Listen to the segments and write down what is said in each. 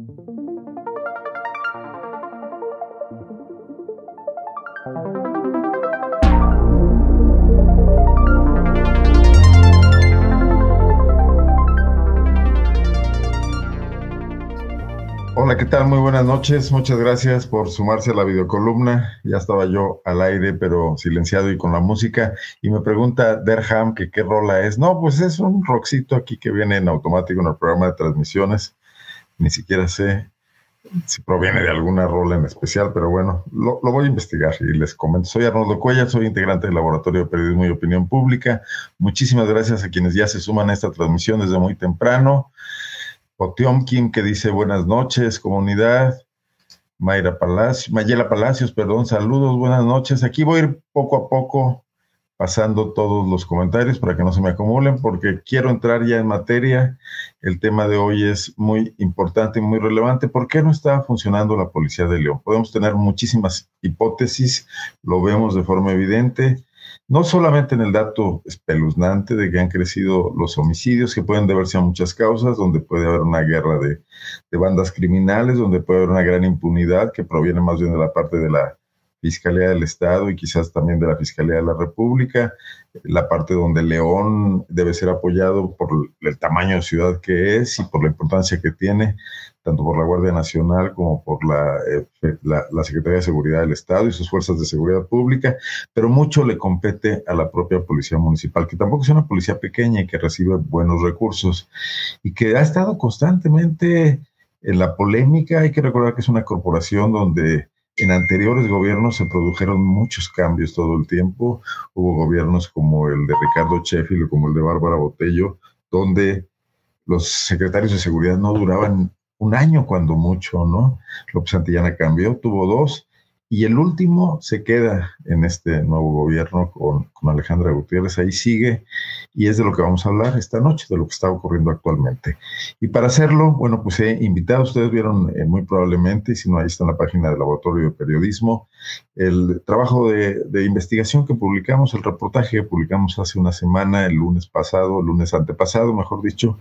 Hola, ¿qué tal? Muy buenas noches. Muchas gracias por sumarse a la videocolumna. Ya estaba yo al aire, pero silenciado y con la música. Y me pregunta Derham que qué rola es. No, pues es un rockcito aquí que viene en automático en el programa de transmisiones. Ni siquiera sé si proviene de alguna rola en especial, pero bueno, lo, voy a investigar y les comento. Soy Arnoldo Cuella, soy integrante del Laboratorio de Periodismo y Opinión Pública. Muchísimas gracias a quienes ya se suman a esta transmisión desde muy temprano. Potiomkin que dice buenas noches, comunidad. Mayra Palacios, Mayela Palacios, perdón, saludos, buenas noches. Aquí voy a ir poco a poco pasando todos los comentarios para que no se me acumulen, porque quiero entrar ya en materia. El tema de hoy es muy importante y muy relevante. ¿Por qué no está funcionando la Policía de León? Podemos tener muchísimas hipótesis, lo vemos de forma evidente no solamente en el dato espeluznante de que han crecido los homicidios, que pueden deberse a muchas causas, donde puede haber una guerra de, bandas criminales, donde puede haber una gran impunidad que proviene más bien de la parte de la Fiscalía del Estado y quizás también de la Fiscalía de la República, la parte donde León debe ser apoyado por el tamaño de ciudad que es y por la importancia que tiene tanto por la Guardia Nacional como por eh, la, la, Secretaría de Seguridad del Estado y sus fuerzas de seguridad pública, pero mucho le compete a la propia Policía Municipal, que tampoco es una policía pequeña y que recibe buenos recursos y que ha estado constantemente en la polémica. Hay que recordar que es una corporación donde en anteriores gobiernos se produjeron muchos cambios todo el tiempo. Hubo gobiernos como el de Ricardo Sheffield o como el de Bárbara Botello, donde los secretarios de seguridad no duraban un año cuando mucho, ¿no? López Santillana cambió, tuvo dos, y el último se queda en este nuevo gobierno con, Alejandra Gutiérrez, ahí sigue, y es de lo que vamos a hablar esta noche, de lo que está ocurriendo actualmente. Y para hacerlo, bueno, pues he invitado, ustedes vieron eh, muy probablemente, si no, ahí está en la página del Laboratorio de Periodismo, el trabajo de, de, investigación que publicamos, el reportaje que publicamos hace una semana, el lunes pasado, el lunes antepasado, mejor dicho,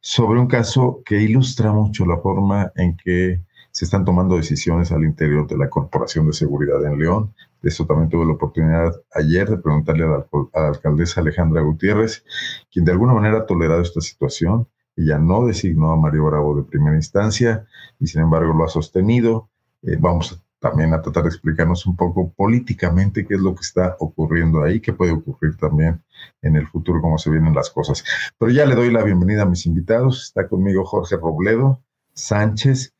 sobre un caso que ilustra mucho la forma en que se están tomando decisiones al interior de la Corporación de Seguridad en León. De eso también tuve la oportunidad ayer de preguntarle a la, alcaldesa Alejandra Gutiérrez, quien de alguna manera ha tolerado esta situación. Ella no designó a Mario Bravo de primera instancia y sin embargo lo ha sostenido. Eh, vamos también a tratar de explicarnos un poco políticamente qué es lo que está ocurriendo ahí, qué puede ocurrir también en el futuro, cómo se vienen las cosas. Pero ya le doy la bienvenida a mis invitados. Está conmigo Jorge Robledo Sánchez,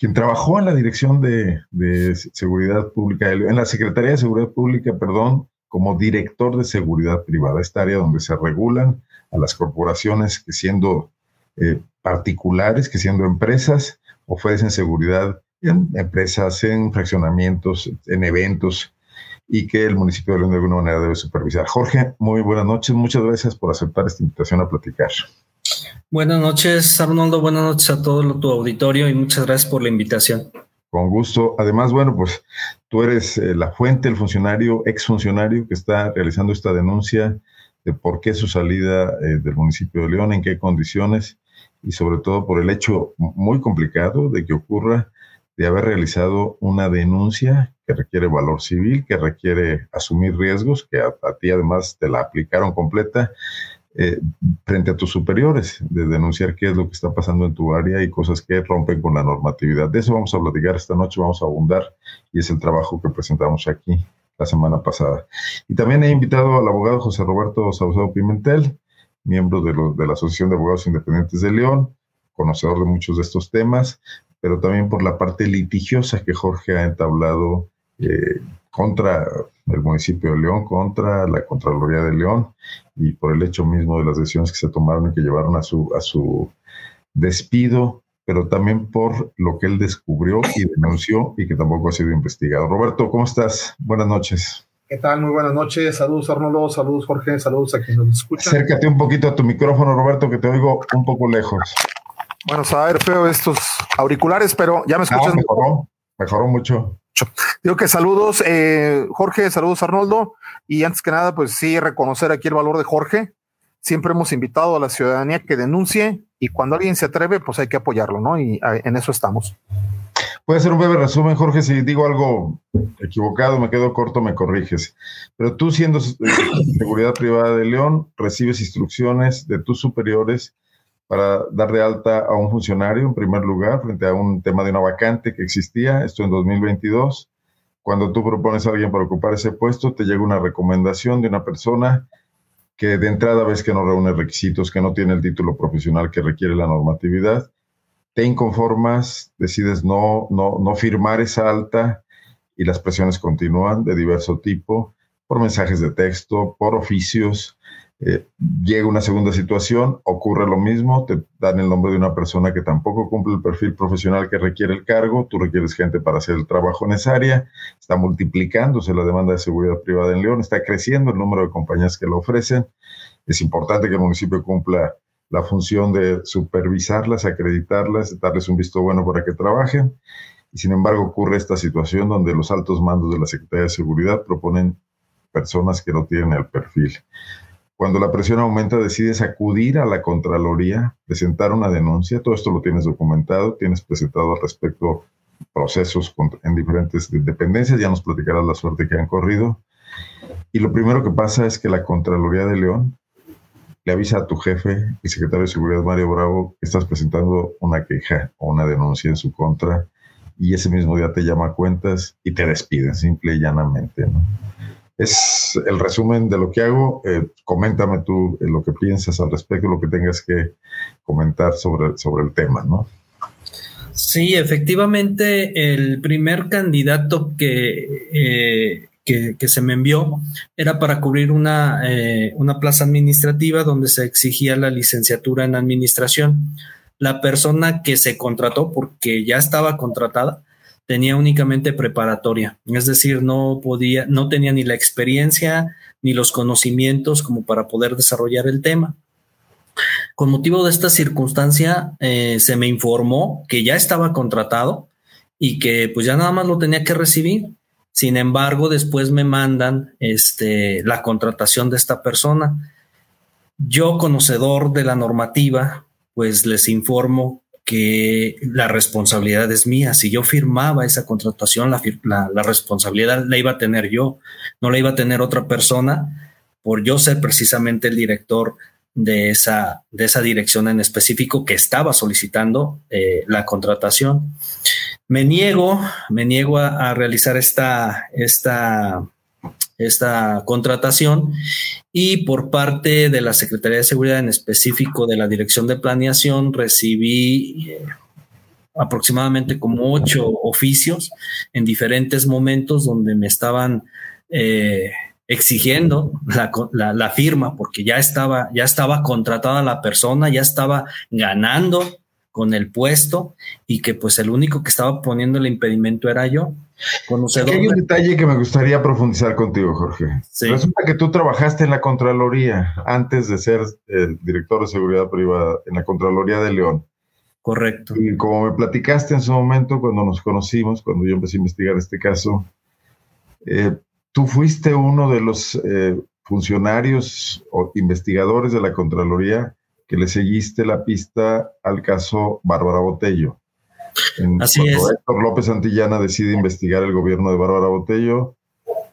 quien trabajó en la Dirección de, Seguridad Pública, en la Secretaría de Seguridad Pública, perdón, como director de seguridad privada, esta área donde se regulan a las corporaciones que siendo eh, particulares, que siendo empresas, ofrecen seguridad en empresas, en fraccionamientos, en eventos y que el municipio de León de alguna manera debe supervisar. Jorge, muy buenas noches, muchas gracias por aceptar esta invitación a platicar. Buenas noches, Arnoldo, buenas noches a todo tu auditorio y muchas gracias por la invitación. Con gusto. Además, bueno, pues tú eres eh, la fuente, el funcionario, exfuncionario que está realizando esta denuncia de por qué su salida eh, del municipio de León, en qué condiciones y sobre todo por el hecho muy complicado de que ocurra de haber realizado una denuncia que requiere valor civil, que requiere asumir riesgos, que a, ti además te la aplicaron completa eh, frente a tus superiores, de denunciar qué es lo que está pasando en tu área y cosas que rompen con la normatividad. De eso vamos a platicar esta noche, vamos a abundar y es el trabajo que presentamos aquí la semana pasada. Y también he invitado al abogado José Roberto Saucedo Pimentel, miembro de, de la Asociación de Abogados Independientes de León, conocedor de muchos de estos temas, pero también por la parte litigiosa que Jorge ha entablado eh, contra el municipio de León, contra la Contraloría de León y por el hecho mismo de las decisiones que se tomaron y que llevaron a su, a su despido, pero también por lo que él descubrió y denunció y que tampoco ha sido investigado. Roberto, ¿cómo estás? Buenas noches. ¿Qué tal? Muy buenas noches. Saludos, Arnoldo. Saludos, Jorge. Saludos a quienes nos escuchan. Acércate un poquito a tu micrófono, Roberto, que te oigo un poco lejos. Bueno, a ver feo estos auriculares, pero ya me escuchas. mejoró, mejoró mucho. Digo que saludos, eh, Jorge, saludos Arnoldo. Y antes que nada, pues sí, reconocer aquí el valor de Jorge, siempre hemos invitado a la ciudadanía que denuncie y cuando alguien se atreve, pues hay que apoyarlo, ¿no? Y en eso estamos. Puede ser un breve resumen, Jorge, si digo algo equivocado, me quedo corto, me corriges. Pero tú siendo seguridad privada de León, recibes instrucciones de tus superiores para dar de alta a un funcionario en primer lugar frente a un tema de una vacante que existía, esto en 2022. Cuando tú propones a alguien para ocupar ese puesto, te llega una recomendación de una persona que de entrada ves que no reúne requisitos, que no tiene el título profesional que requiere la normatividad, te inconformas, decides no, no, no firmar esa alta y las presiones continúan de diverso tipo, por mensajes de texto, por oficios, eh, llega una segunda situación, ocurre lo mismo, te dan el nombre de una persona que tampoco cumple el perfil profesional que requiere el cargo, tú requieres gente para hacer el trabajo en esa área, está multiplicándose la demanda de seguridad privada en León, está creciendo el número de compañías que lo ofrecen, es importante que el municipio cumpla la función de supervisarlas, acreditarlas, darles un visto bueno para que trabajen, y sin embargo ocurre esta situación donde los altos mandos de la Secretaría de Seguridad proponen personas que no tienen el perfil. Cuando la presión aumenta, decides acudir a la Contraloría, presentar una denuncia. Todo esto lo tienes documentado, tienes presentado al respecto procesos en diferentes dependencias. Ya nos platicarás la suerte que han corrido. Y lo primero que pasa es que la Contraloría de León le avisa a tu jefe y secretario de Seguridad, Mario Bravo, que estás presentando una queja o una denuncia en su contra y ese mismo día te llama a cuentas y te despiden, simple y llanamente. Es el resumen de lo que hago. Eh, coméntame tú eh, lo que piensas al respecto, lo que tengas que comentar sobre, sobre el tema, ¿no? Sí, efectivamente, el primer candidato que, eh, que, se me envió era para cubrir una, una plaza administrativa donde se exigía la licenciatura en administración. La persona que se contrató, porque ya estaba contratada, tenía únicamente preparatoria, es decir, no podía, no tenía ni la experiencia ni los conocimientos como para poder desarrollar el tema. Con motivo de esta circunstancia, eh, se me informó que ya estaba contratado y que pues ya nada más lo tenía que recibir. Sin embargo, después me mandan este, la contratación de esta persona. Yo, conocedor de la normativa, pues les informo que la responsabilidad es mía. Si yo firmaba esa contratación, la, responsabilidad la iba a tener yo, no la iba a tener otra persona por yo ser precisamente el director de esa, de esa dirección en específico que estaba solicitando eh, la contratación. Me niego, me niego a, a realizar esta, esta esta contratación y por parte de la Secretaría de Seguridad, en específico de la Dirección de Planeación, recibí eh, aproximadamente como ocho oficios en diferentes momentos donde me estaban eh, exigiendo la, la, firma porque ya estaba, ya estaba contratada la persona, ya estaba ganando con el puesto y que pues el único que estaba poniendo el impedimento era yo. Hay un detalle que me gustaría profundizar contigo, Jorge. Resulta que tú trabajaste en la Contraloría antes de ser el director de seguridad privada en la Contraloría de León. Correcto. Y como me platicaste en su momento, cuando nos conocimos, cuando yo empecé a investigar este caso, eh, tú fuiste uno de los eh, funcionarios o investigadores de la Contraloría que le seguiste la pista al caso Bárbara Botello. Así es. Héctor López Antillana decide investigar el gobierno de Bárbara Botello,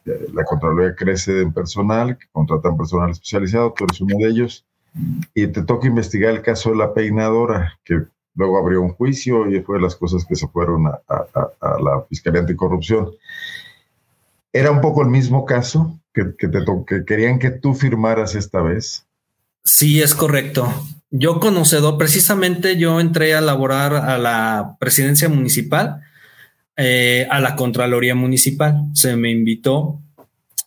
eh, la Contraloría crece en personal, contratan personal especializado, tú eres uno de ellos, y te toca investigar el caso de la peinadora, que luego abrió un juicio y fue de las cosas que se fueron a, la Fiscalía Anticorrupción. Era un poco el mismo caso que, te que querían que tú firmaras esta vez. Sí, es correcto. Yo conocedor, precisamente yo entré a laborar a la presidencia municipal, eh, a la Contraloría Municipal. Se me invitó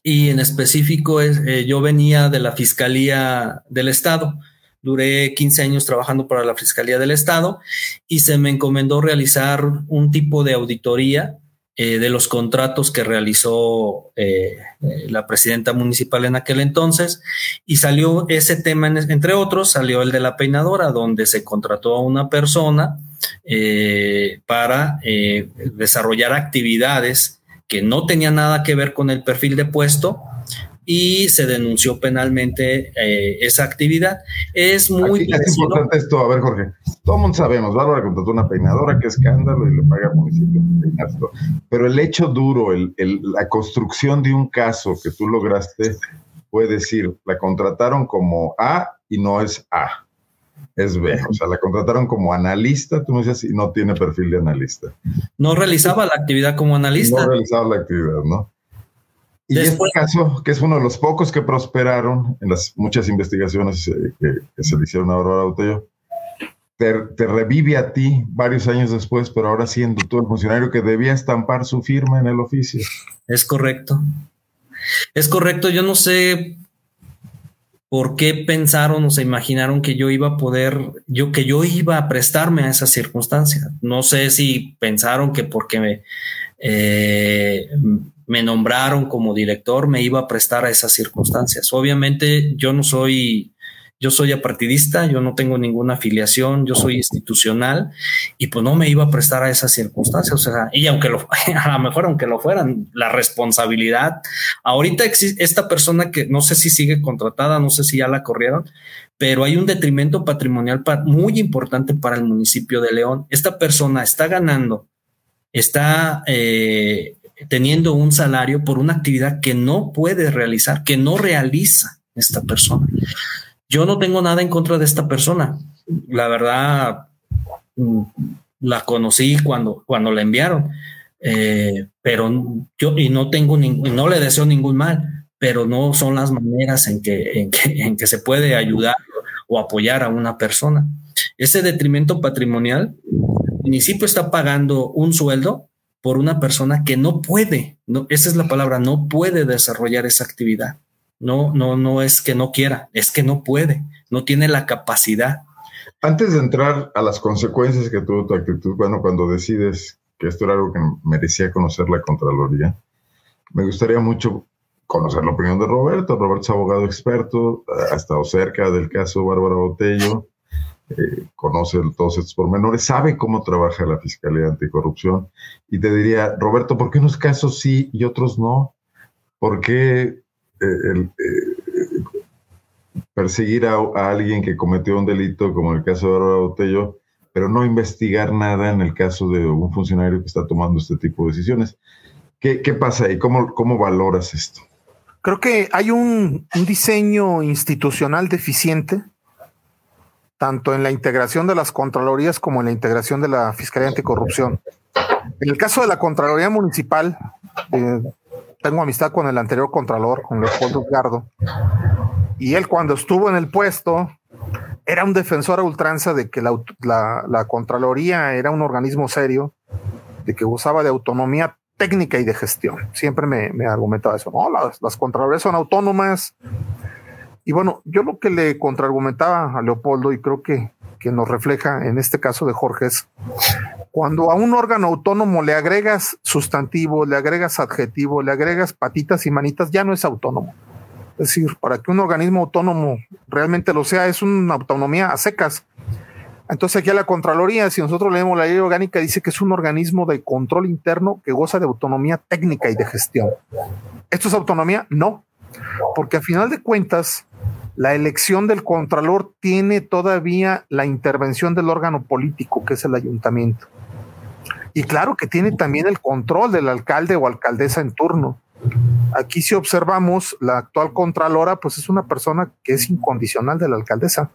y en específico eh, yo venía de la Fiscalía del Estado. Duré 15 años trabajando para la Fiscalía del Estado y se me encomendó realizar un tipo de auditoría eh, de los contratos que realizó eh, eh, la presidenta municipal en aquel entonces. Y salió ese tema, entre otros, salió el de la peinadora, donde se contrató a una persona para desarrollar actividades que no tenían nada que ver con el perfil de puesto y se denunció penalmente eh, esa actividad. Es muy... es importante esto, a ver Jorge, todo el mundo sabemos, Bárbara contrató una peinadora, qué escándalo, y le paga al municipio pero el hecho duro, el, la construcción de un caso que tú lograste, puede decir, la contrataron como A y no es A es B. O sea, la contrataron como analista, tú me dices, y no tiene perfil de analista. No realizaba la actividad como analista. No realizaba la actividad, ¿no? Y este caso, que es uno de los pocos que prosperaron en las muchas investigaciones eh, que, se le hicieron a Bárbara Botello, te, te, revive a ti varios años después, pero ahora siendo tú el funcionario que debía estampar su firma en el oficio. Es correcto. Es correcto, yo no sé ¿Por qué pensaron o se imaginaron que yo iba a poder, yo que yo iba a prestarme a esas circunstancias? No sé si pensaron que porque me, eh, me nombraron como director me iba a prestar a esas circunstancias. Obviamente yo no soy yo soy apartidista, yo no tengo ninguna afiliación, yo soy institucional y pues no me iba a prestar a esas circunstancias. O sea, y aunque lo, a lo mejor aunque lo fueran, la responsabilidad, ahorita esta persona que no sé si sigue contratada, no sé si ya la corrieron, pero hay un detrimento patrimonial muy importante para el municipio de León. Esta persona está ganando, está eh, teniendo un salario por una actividad que no puede realizar, que no realiza esta persona. Yo no tengo nada en contra de esta persona. La verdad, mm, la conocí cuando, cuando la enviaron. Eh, pero yo y no tengo ningún, no le deseo ningún mal, pero no son las maneras en que, en que, en que se puede ayudar o apoyar a una persona. Ese detrimento patrimonial, el municipio está pagando un sueldo por una persona que no puede, esa es la palabra, no puede desarrollar esa actividad. No, no, no es que no quiera, es que no puede, no tiene la capacidad. Antes de entrar a las consecuencias que tuvo tu actitud, bueno, cuando decides que esto era algo que merecía conocer la Contraloría, me gustaría mucho conocer la opinión de Roberto. Roberto es abogado experto, ha estado cerca del caso Bárbara Botello, eh, conoce todos estos pormenores, sabe cómo trabaja la Fiscalía Anticorrupción. Y te diría, Roberto, ¿por qué unos casos sí y otros no? ¿Por qué el, eh, perseguir a, alguien que cometió un delito, como el caso de Aurora Botello, pero no investigar nada en el caso de un funcionario que está tomando este tipo de decisiones. ¿Qué, pasa ahí? ¿Cómo, ¿Cómo valoras esto? Creo que hay un diseño institucional deficiente, tanto en la integración de las Contralorías como en la integración de la Fiscalía Anticorrupción. En el caso de la Contraloría Municipal, eh, tengo amistad con el anterior contralor, con Leopoldo Edgardo, y él cuando estuvo en el puesto era un defensor a ultranza de que la, Contraloría era un organismo serio, de que usaba de autonomía técnica y de gestión. Siempre me, me argumentaba eso. No, las, las Contralorías son autónomas. Y bueno, yo lo que le contraargumentaba a Leopoldo, y creo que, que nos refleja en este caso de Jorge, es cuando a un órgano autónomo le agregas sustantivo, le agregas adjetivo, le agregas patitas y manitas, ya no es autónomo. Es decir, para que un organismo autónomo realmente lo sea, es una autonomía a secas. Entonces aquí a la Contraloría, si nosotros leemos la ley orgánica, dice que es un organismo de control interno que goza de autonomía técnica y de gestión. ¿Esto es autonomía? No, porque a final de cuentas, la elección del Contralor tiene todavía la intervención del órgano político, que es el ayuntamiento. Y claro que tiene también el control del alcalde o alcaldesa en turno. Aquí si observamos, la actual contralora pues es una persona que es incondicional de la alcaldesa.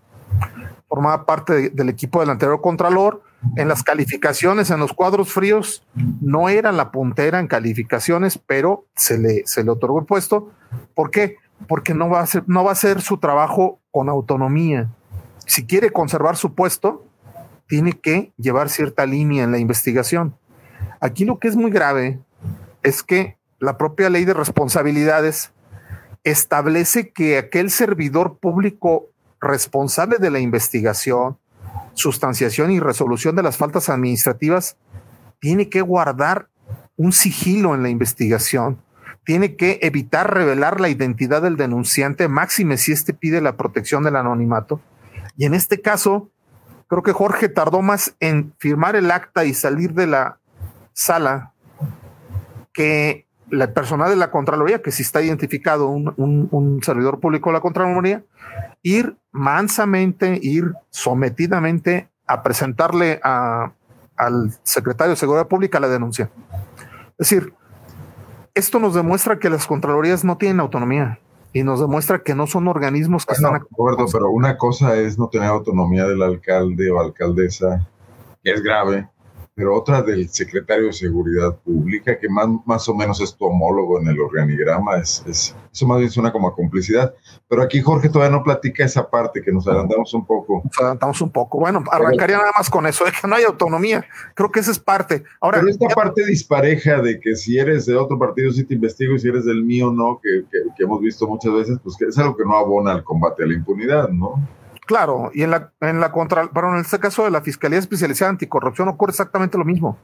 Formaba parte del equipo del anterior contralor. En las calificaciones, en los cuadros fríos, no era la puntera en calificaciones, pero se le, se le otorgó el puesto. ¿Por qué? Porque no va, a ser, no va a hacer su trabajo con autonomía. Si quiere conservar su puesto, tiene que llevar cierta línea en la investigación. Aquí lo que es muy grave es que la propia ley de responsabilidades establece que aquel servidor público responsable de la investigación, sustanciación y resolución de las faltas administrativas tiene que guardar un sigilo en la investigación, tiene que evitar revelar la identidad del denunciante, máxime si éste pide la protección del anonimato. Y en este caso, Creo que Jorge tardó más en firmar el acta y salir de la sala que la personal de la Contraloría, que si está identificado un, servidor público de la Contraloría, ir mansamente, ir sometidamente a presentarle al secretario de Seguridad Pública la denuncia. Es decir, esto nos demuestra que las Contralorías no tienen autonomía y nos demuestra que no son organismos que están... De acuerdo, pero una cosa es no tener autonomía del alcalde o alcaldesa, que es grave, pero otra del secretario de Seguridad Pública, que más, más o menos es tu homólogo en el organigrama, es, eso más bien suena como a complicidad. Pero aquí Jorge todavía no platica esa parte, que nos adelantamos un poco. Nos adelantamos un poco. Bueno, arrancaría nada más con eso, de que no hay autonomía. Creo que esa es parte. Ahora, pero esta parte dispareja de que si eres de otro partido sí te investigo y si eres del mío no, que, que hemos visto muchas veces, pues que es algo que no abona al combate a la impunidad, ¿no? Claro, y en la, en la contra, pero en este caso de la Fiscalía Especializada Anticorrupción ocurre exactamente lo mismo.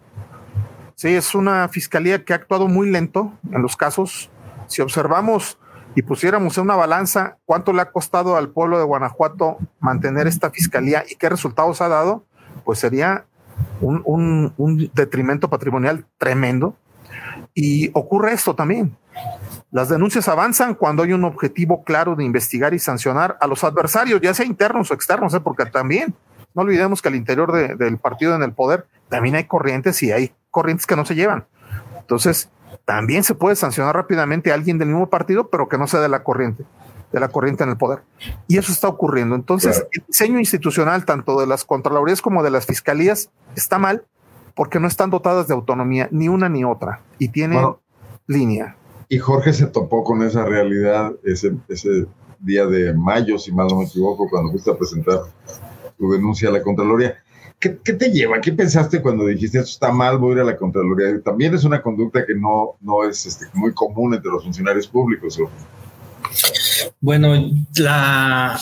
Sí, es una fiscalía que ha actuado muy lento en los casos. Si observamos y pusiéramos en una balanza cuánto le ha costado al pueblo de Guanajuato mantener esta fiscalía y qué resultados ha dado, pues sería un, un detrimento patrimonial tremendo. Y ocurre esto también. Las denuncias avanzan cuando hay un objetivo claro de investigar y sancionar a los adversarios, ya sea internos o externos, ¿eh? porque también no olvidemos que al interior del partido en el poder también hay corrientes y hay corrientes que no se llevan. Entonces, también se puede sancionar rápidamente a alguien del mismo partido, pero que no sea de la corriente, de la corriente en el poder. Y eso está ocurriendo. Entonces, el diseño institucional, tanto de las Contralorías como de las Fiscalías, está mal porque no están dotadas de autonomía, ni una ni otra, y tienen línea. Y Jorge se topó con esa realidad ese, ese día de mayo, si mal no me equivoco, cuando fuiste a presentar tu denuncia a la Contraloría. ¿Qué, te lleva? ¿Qué pensaste cuando dijiste esto está mal, voy a ir a la Contraloría? También es una conducta que no, no es este, muy común entre los funcionarios públicos. Bueno, la,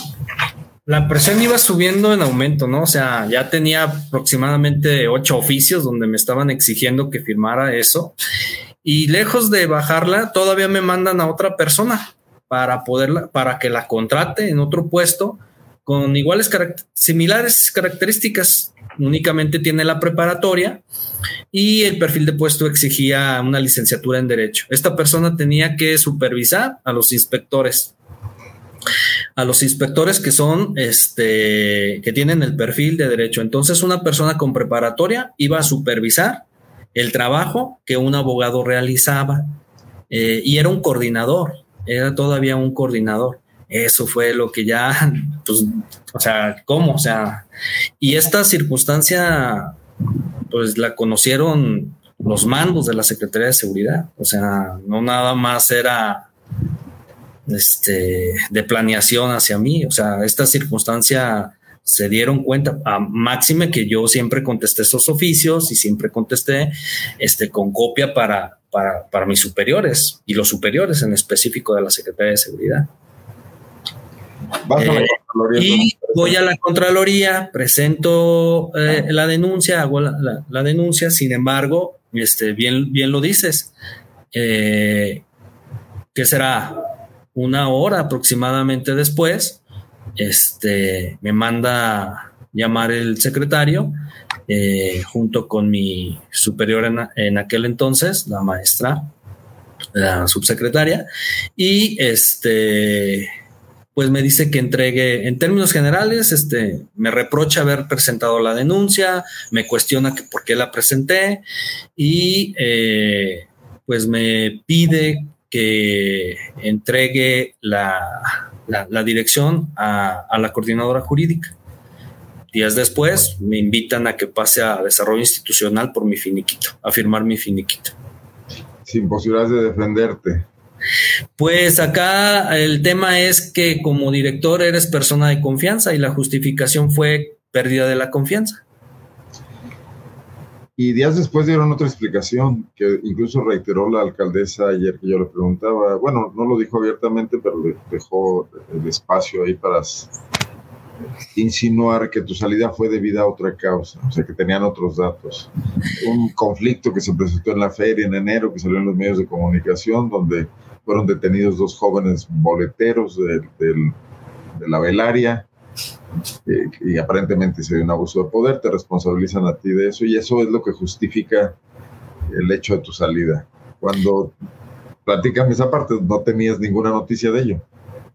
la presión iba subiendo en aumento, ¿no? O sea, ya tenía aproximadamente ocho oficios donde me estaban exigiendo que firmara eso y lejos de bajarla, todavía me mandan a otra persona para poderla, para que la contrate en otro puesto con iguales similares características. Únicamente tiene la preparatoria y el perfil de puesto exigía una licenciatura en derecho. Esta persona tenía que supervisar a los inspectores a los inspectores que son, este, que tienen el perfil de derecho. Entonces, una persona con preparatoria iba a supervisar el trabajo que un abogado realizaba eh, y era un coordinador, era todavía un coordinador. Eso fue lo que ya, pues, o sea, ¿cómo? O sea, y esta circunstancia, pues la conocieron los mandos de la Secretaría de Seguridad, o sea, no nada más era este, de planeación hacia mí, o sea, esta circunstancia se dieron cuenta, a máxime que yo siempre contesté esos oficios y siempre contesté este, con copia para, para, mis superiores y los superiores en específico de la Secretaría de Seguridad. Eh, y voy a la Contraloría, presento eh, la denuncia, hago la, denuncia, sin embargo, este, bien, bien lo dices, eh, que será una hora aproximadamente después, este, me manda llamar el secretario eh, junto con mi superior en, aquel entonces, la maestra, la subsecretaria, y este, pues me dice que entregue, en términos generales, este, me reprocha haber presentado la denuncia, me cuestiona que por qué la presenté y eh, pues me pide que entregue la, la, dirección a, la coordinadora jurídica. Días después me invitan a que pase a desarrollo institucional por mi finiquito, a firmar mi finiquito. Sin posibilidades de defenderte. Pues acá el tema es que como director eres persona de confianza y la justificación fue pérdida de la confianza. Y días después dieron otra explicación que incluso reiteró la alcaldesa ayer que yo le preguntaba. Bueno, no lo dijo abiertamente, pero le dejó el espacio ahí para insinuar que tu salida fue debida a otra causa, o sea, que tenían otros datos. Un conflicto que se presentó en la feria en enero, que salió en los medios de comunicación, donde fueron detenidos dos jóvenes boleteros de, de la velaria y aparentemente se dio un abuso de poder, te responsabilizan a ti de eso y eso es lo que justifica el hecho de tu salida. Cuando platícame esa parte, no tenías ninguna noticia de ello.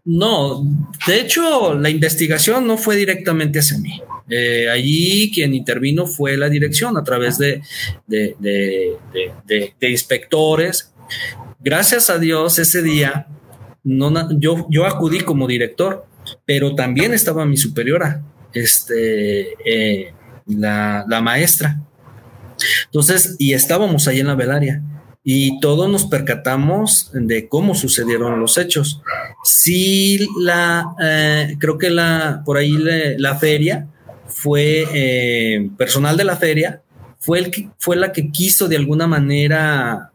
No, de hecho, la investigación no fue directamente hacia mí. Eh, allí quien intervino fue la dirección a través de, de, inspectores. Gracias a Dios, ese día no, yo, yo acudí como director, pero también estaba mi superiora, este, eh, la, la maestra. Entonces, y estábamos ahí en la velaria y todos nos percatamos de cómo sucedieron los hechos. Sí, la, eh, creo que la, por ahí la feria fue, eh, personal de la feria, fue, el que, fue la que quiso de alguna manera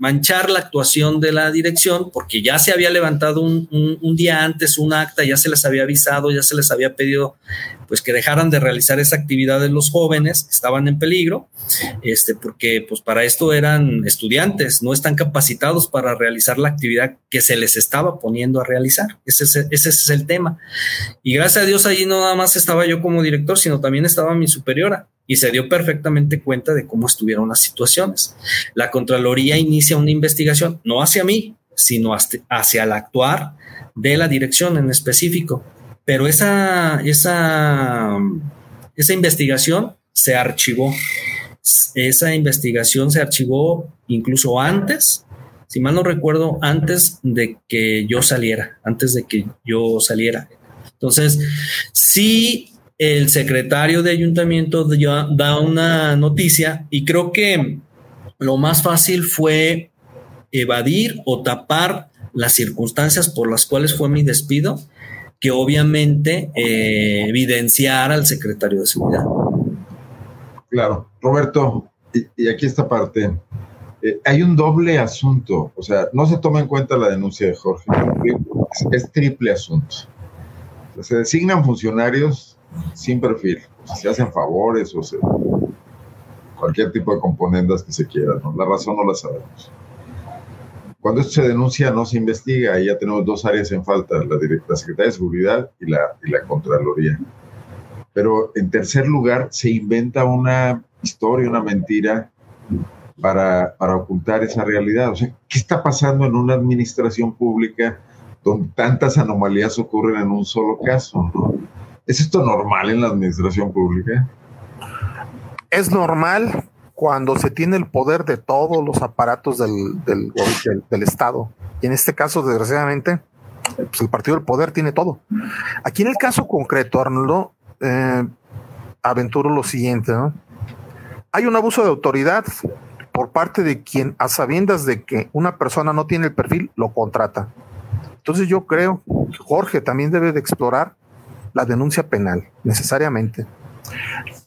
manchar la actuación de la dirección, porque ya se había levantado un, día antes un acta, ya se les había avisado, ya se les había pedido pues que dejaran de realizar esa actividad de los jóvenes que estaban en peligro, este, porque pues para esto eran estudiantes, no están capacitados para realizar la actividad que se les estaba poniendo a realizar. Ese es, ese es el tema. Y gracias a Dios allí no nada más estaba yo como director, sino también estaba mi superiora y se dio perfectamente cuenta de cómo estuvieron las situaciones. La Contraloría inicia una investigación, no hacia mí, sino hacia el actuar de la dirección en específico. Pero esa, esa, esa investigación se archivó. Esa investigación se archivó incluso antes, si mal no recuerdo, antes de que yo saliera, antes de que yo saliera. Entonces, sí el secretario de ayuntamiento da una noticia y creo que lo más fácil fue evadir o tapar las circunstancias por las cuales fue mi despido, que obviamente eh, evidenciara al secretario de seguridad. Claro, Roberto, y, aquí esta parte, eh, hay un doble asunto, o sea, no se toma en cuenta la denuncia de Jorge, es triple asunto. Se designan funcionarios sin perfil. Se hacen favores o cualquier tipo de componendas que se quieran. La razón no la sabemos. Cuando esto se denuncia, no se investiga. Ahí ya tenemos dos áreas en falta, la, la Secretaría de Seguridad y la, y Contraloría. Pero en tercer lugar, se inventa una historia, una mentira para, ocultar esa realidad. O sea, ¿qué está pasando en una administración pública donde tantas anomalías ocurren en un solo caso? ¿Es esto normal en la administración pública? Es normal cuando se tiene el poder de todos los aparatos del, del, Estado. Y en este caso, desgraciadamente, pues el partido del poder tiene todo. Aquí en el caso concreto, Arnoldo, eh, aventuro lo siguiente, Hay un abuso de autoridad por parte de quien, a sabiendas de que una persona no tiene el perfil, lo contrata. Entonces yo creo que Jorge también debe de explorar la denuncia penal, necesariamente.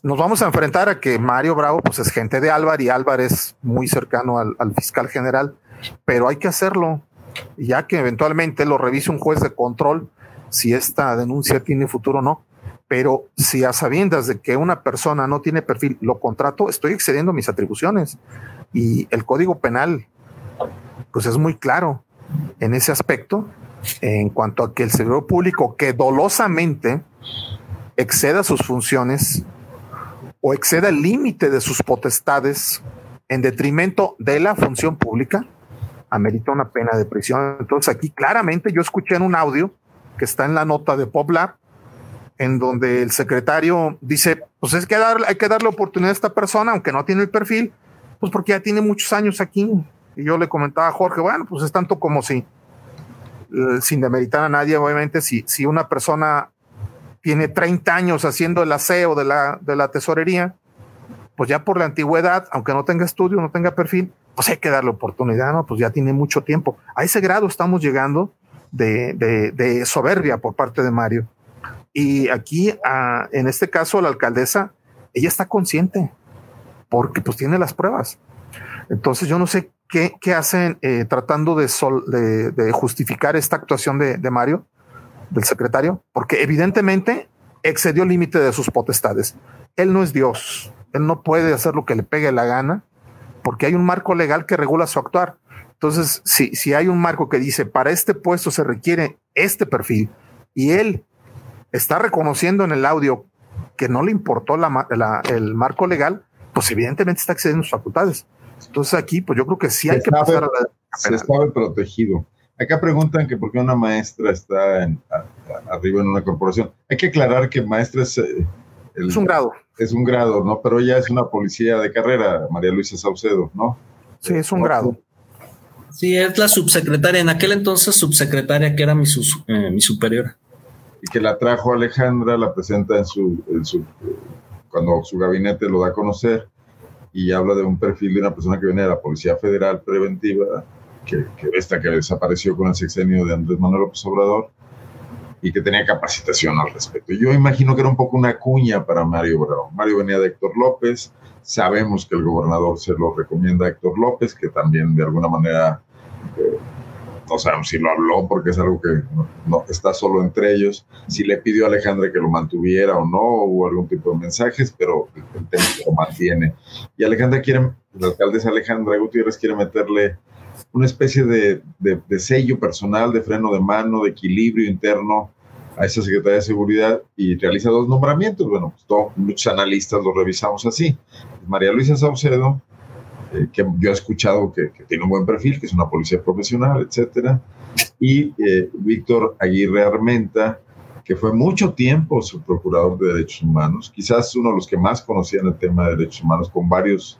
Nos vamos a enfrentar a que Mario Bravo pues es gente de Álvaro y Álvaro es muy cercano al, fiscal general, pero hay que hacerlo, ya que eventualmente lo revise un juez de control si esta denuncia tiene futuro o no. Pero si a sabiendas de que una persona no tiene perfil, lo contrato, estoy excediendo mis atribuciones. Y el Código Penal, pues es muy claro en ese aspecto en cuanto a que el servidor público que dolosamente exceda sus funciones o exceda el límite de sus potestades en detrimento de la función pública, amerita una pena de prisión. Entonces aquí claramente yo escuché en un audio que está en la nota de Poplar, en donde el secretario dice, pues es que hay que darle oportunidad a esta persona, aunque no tiene el perfil, pues porque ya tiene muchos años aquí. Y yo le comentaba a Jorge, bueno, pues es tanto como si sin demeritar a nadie, obviamente, si, si una persona tiene 30 años haciendo el aseo de la, de la tesorería, pues ya por la antigüedad, aunque no tenga estudio, no tenga perfil, pues hay que darle oportunidad, ¿no? Pues ya tiene mucho tiempo. A ese grado estamos llegando de, de, soberbia por parte de Mario. Y aquí, en este caso, la alcaldesa, ella está consciente, porque pues tiene las pruebas. Entonces yo no sé ¿qué, hacen eh, tratando de, de, justificar esta actuación de, Mario, del secretario? Porque evidentemente excedió el límite de sus potestades. Él no es Dios, él no puede hacer lo que le pegue la gana, porque hay un marco legal que regula su actuar. Entonces, si, si hay un marco que dice, para este puesto se requiere este perfil, y él está reconociendo en el audio que no le importó el marco legal, pues evidentemente está excediendo sus facultades. Entonces aquí, pues yo creo que sí hay que pasar a la... Se protegido. Acá preguntan que por qué una maestra está arriba en una corporación. Hay que aclarar que maestra es... Eh, es un grado. Es un grado, ¿no? Pero ella es una policía de carrera, María Luisa Saucedo, ¿no? Sí, es un grado. Sí, es la subsecretaria, en aquel entonces subsecretaria que era mi, eh, mi superior. Y que la trajo Alejandra, la presenta en su, en su, cuando su gabinete lo da a conocer y habla de un perfil de una persona que viene de la Policía Federal Preventiva, que, esta que desapareció con el sexenio de Andrés Manuel López Obrador y que tenía capacitación al respecto. Yo imagino que era un poco una cuña para Mario Bravo. Mario venía de Héctor López, sabemos que el gobernador se lo recomienda a Héctor López, que también de alguna manera, eh, no sabemos si lo habló porque es algo que no, está solo entre ellos, si le pidió a Alejandra que lo mantuviera o no, hubo algún tipo de mensajes, pero el tema lo mantiene. Y Alejandra quiere, la alcaldesa Alejandra Gutiérrez quiere meterle una especie de, sello personal, de freno de mano, de equilibrio interno a esa Secretaría de Seguridad y realiza dos nombramientos. Bueno, pues todos, muchos analistas lo revisamos así. María Luisa Saucedo, eh, que yo he escuchado que, tiene un buen perfil, que es una policía profesional, etcétera, y eh, Víctor Aguirre Armenta, que fue mucho tiempo su procurador de derechos humanos, quizás uno de los que más conocían el tema de derechos humanos, con varios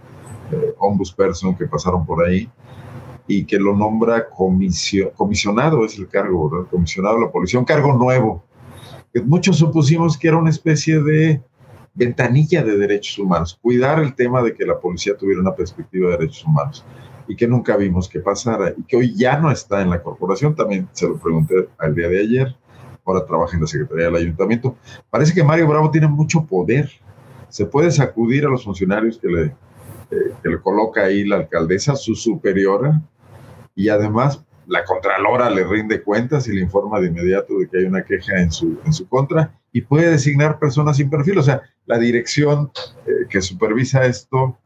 eh, ombudsperson que pasaron por ahí, y que lo nombra comisionado, es el cargo, ¿verdad? Comisionado de la policía, un cargo nuevo. Muchos supusimos que era una especie de ventanilla de derechos humanos, cuidar el tema de que la policía tuviera una perspectiva de derechos humanos y que nunca vimos que pasara y que hoy ya no está en la corporación, también se lo pregunté al día de ayer, ahora trabaja en la Secretaría del Ayuntamiento. Parece que Mario Bravo tiene mucho poder, se puede sacudir a los funcionarios que le, eh, que le coloca ahí la alcaldesa, su superiora, y además la Contralora le rinde cuentas y le informa de inmediato de que hay una queja en su, en su contra y puede designar personas sin perfil. O sea, la dirección eh, que supervisa esto,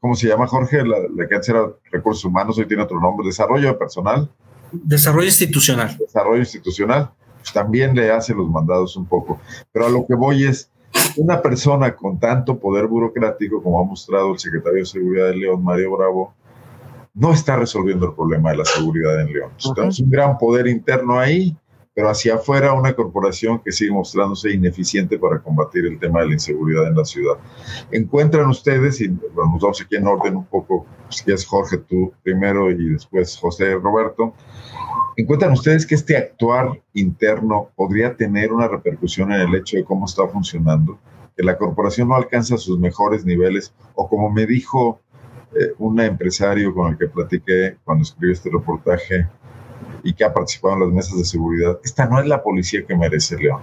¿cómo se llama Jorge? La, la que antes era Recursos Humanos, hoy tiene otro nombre, Desarrollo Personal. Desarrollo Institucional. Desarrollo Institucional, pues también le hace los mandados un poco. Pero a lo que voy es, una persona con tanto poder burocrático como ha mostrado el secretario de Seguridad de León, Mario Bravo, no está resolviendo el problema de la seguridad en León. Tenemos un gran poder interno ahí, pero hacia afuera una corporación que sigue mostrándose ineficiente para combatir el tema de la inseguridad en la ciudad. Encuentran ustedes, y bueno, nos vamos aquí en orden un poco, si es Jorge tú primero y después José Roberto, encuentran ustedes que este actuar interno podría tener una repercusión en el hecho de cómo está funcionando, que la corporación no alcanza sus mejores niveles, o como me dijo eh, un empresario con el que platiqué cuando escribí este reportaje y que ha participado en las mesas de seguridad, esta no es la policía que merece León.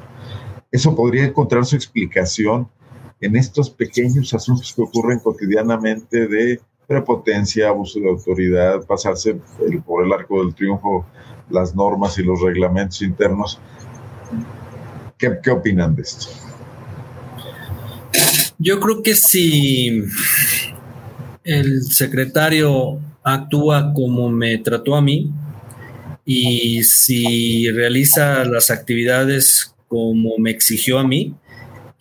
Eso podría encontrar su explicación en estos pequeños asuntos que ocurren cotidianamente de prepotencia, abuso de autoridad, pasarse por el arco del triunfo las normas y los reglamentos internos. ¿Qué, qué opinan de esto? Yo creo que si el secretario actúa como me trató a mí y si realiza las actividades como me exigió a mí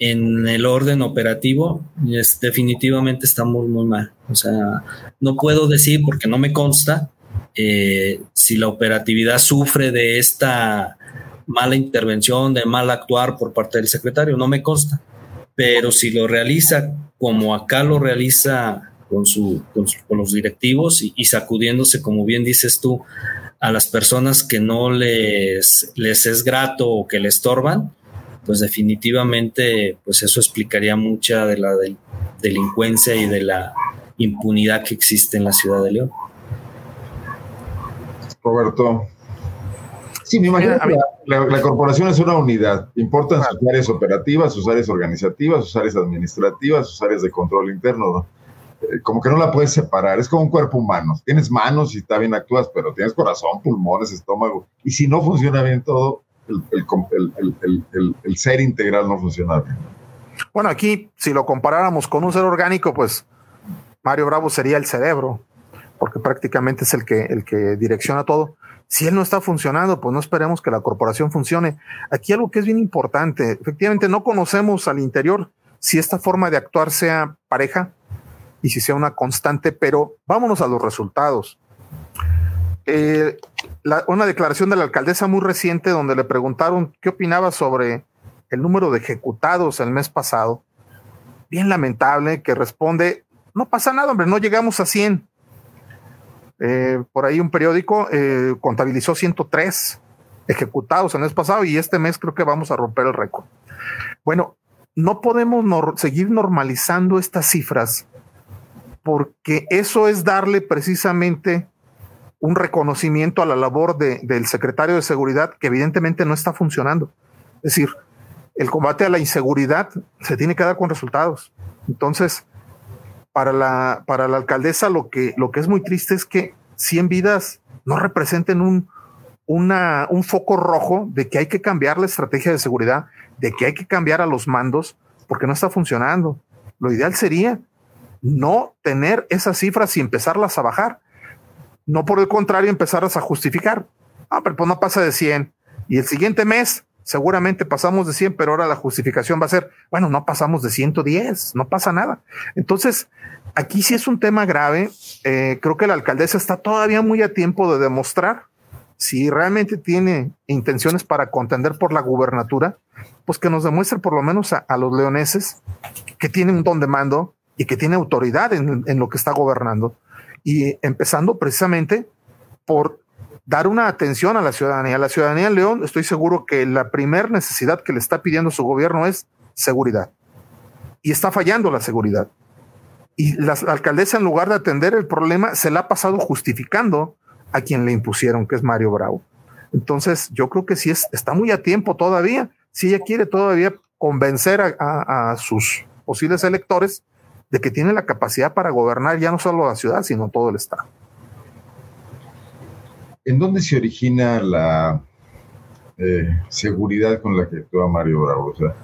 en el orden operativo, es, definitivamente estamos muy mal. O sea, no puedo decir porque no me consta eh, si la operatividad sufre de esta mala intervención, de mal actuar por parte del secretario, no me consta. Pero si lo realiza como acá lo realiza con, su, con, los directivos y, sacudiéndose, como bien dices tú, a las personas que no les, les es grato o que le estorban, pues definitivamente pues eso explicaría mucha de la delincuencia y de la impunidad que existe en la ciudad de León. Roberto. Sí, me imagino que la, corporación es una unidad. Importan sus áreas operativas, sus áreas organizativas, sus áreas administrativas, sus áreas de control interno. ¿no? Eh, como que no la puedes separar, es como un cuerpo humano. Tienes manos y está bien actúas, pero tienes corazón, pulmones, estómago. Y si no funciona bien todo, el, el, ser integral no funciona bien. Bueno, aquí, si lo comparáramos con un ser orgánico, pues Mario Bravo sería el cerebro, porque prácticamente es el que, el que direcciona todo. Si él no está funcionando, pues no esperemos que la corporación funcione. Aquí algo que es bien importante, efectivamente no conocemos al interior si esta forma de actuar sea pareja, y si sea una constante, pero vámonos a los resultados. Eh, una declaración de la alcaldesa muy reciente donde le preguntaron qué opinaba sobre el número de ejecutados el mes pasado. Bien lamentable que responde, no pasa nada, hombre, no llegamos a 100. Eh, por ahí un periódico eh, contabilizó 103 ejecutados el mes pasado y este mes creo que vamos a romper el récord. Bueno, no podemos seguir normalizando estas cifras porque eso es darle precisamente un reconocimiento a la labor del secretario de seguridad que evidentemente no está funcionando. Es decir, el combate a la inseguridad se tiene que dar con resultados. Entonces, para la, para la alcaldesa lo que, lo que es muy triste es que 100 vidas no representen un, un foco rojo de que hay que cambiar la estrategia de seguridad, de que hay que cambiar a los mandos, porque no está funcionando. Lo ideal sería no tener esas cifras y empezarlas a bajar. No por el contrario, empezarlas a justificar. Ah, pero pues no pasa de 100. Y el siguiente mes seguramente pasamos de 100, pero ahora la justificación va a ser, bueno, no pasamos de 110, no pasa nada. Entonces, aquí sí es un tema grave. Eh, creo que la alcaldesa está todavía muy a tiempo de demostrar si realmente tiene intenciones para contender por la gubernatura, pues que nos demuestre por lo menos a, los leoneses que tiene un don de mando y que tiene autoridad en, en lo que está gobernando. Y empezando precisamente por dar una atención a la ciudadanía. La ciudadanía de León, estoy seguro que la primer necesidad que le está pidiendo su gobierno es seguridad. Y está fallando la seguridad. Y la, alcaldesa, en lugar de atender el problema, se la ha pasado justificando a quien le impusieron, que es Mario Bravo. Entonces, yo creo que sí es, está muy a tiempo todavía. Si ella quiere todavía convencer a sus posibles electores de que tiene la capacidad para gobernar ya no solo la ciudad, sino todo el Estado. ¿En dónde se origina la eh, seguridad con la que actúa Mario Bravo? O sea,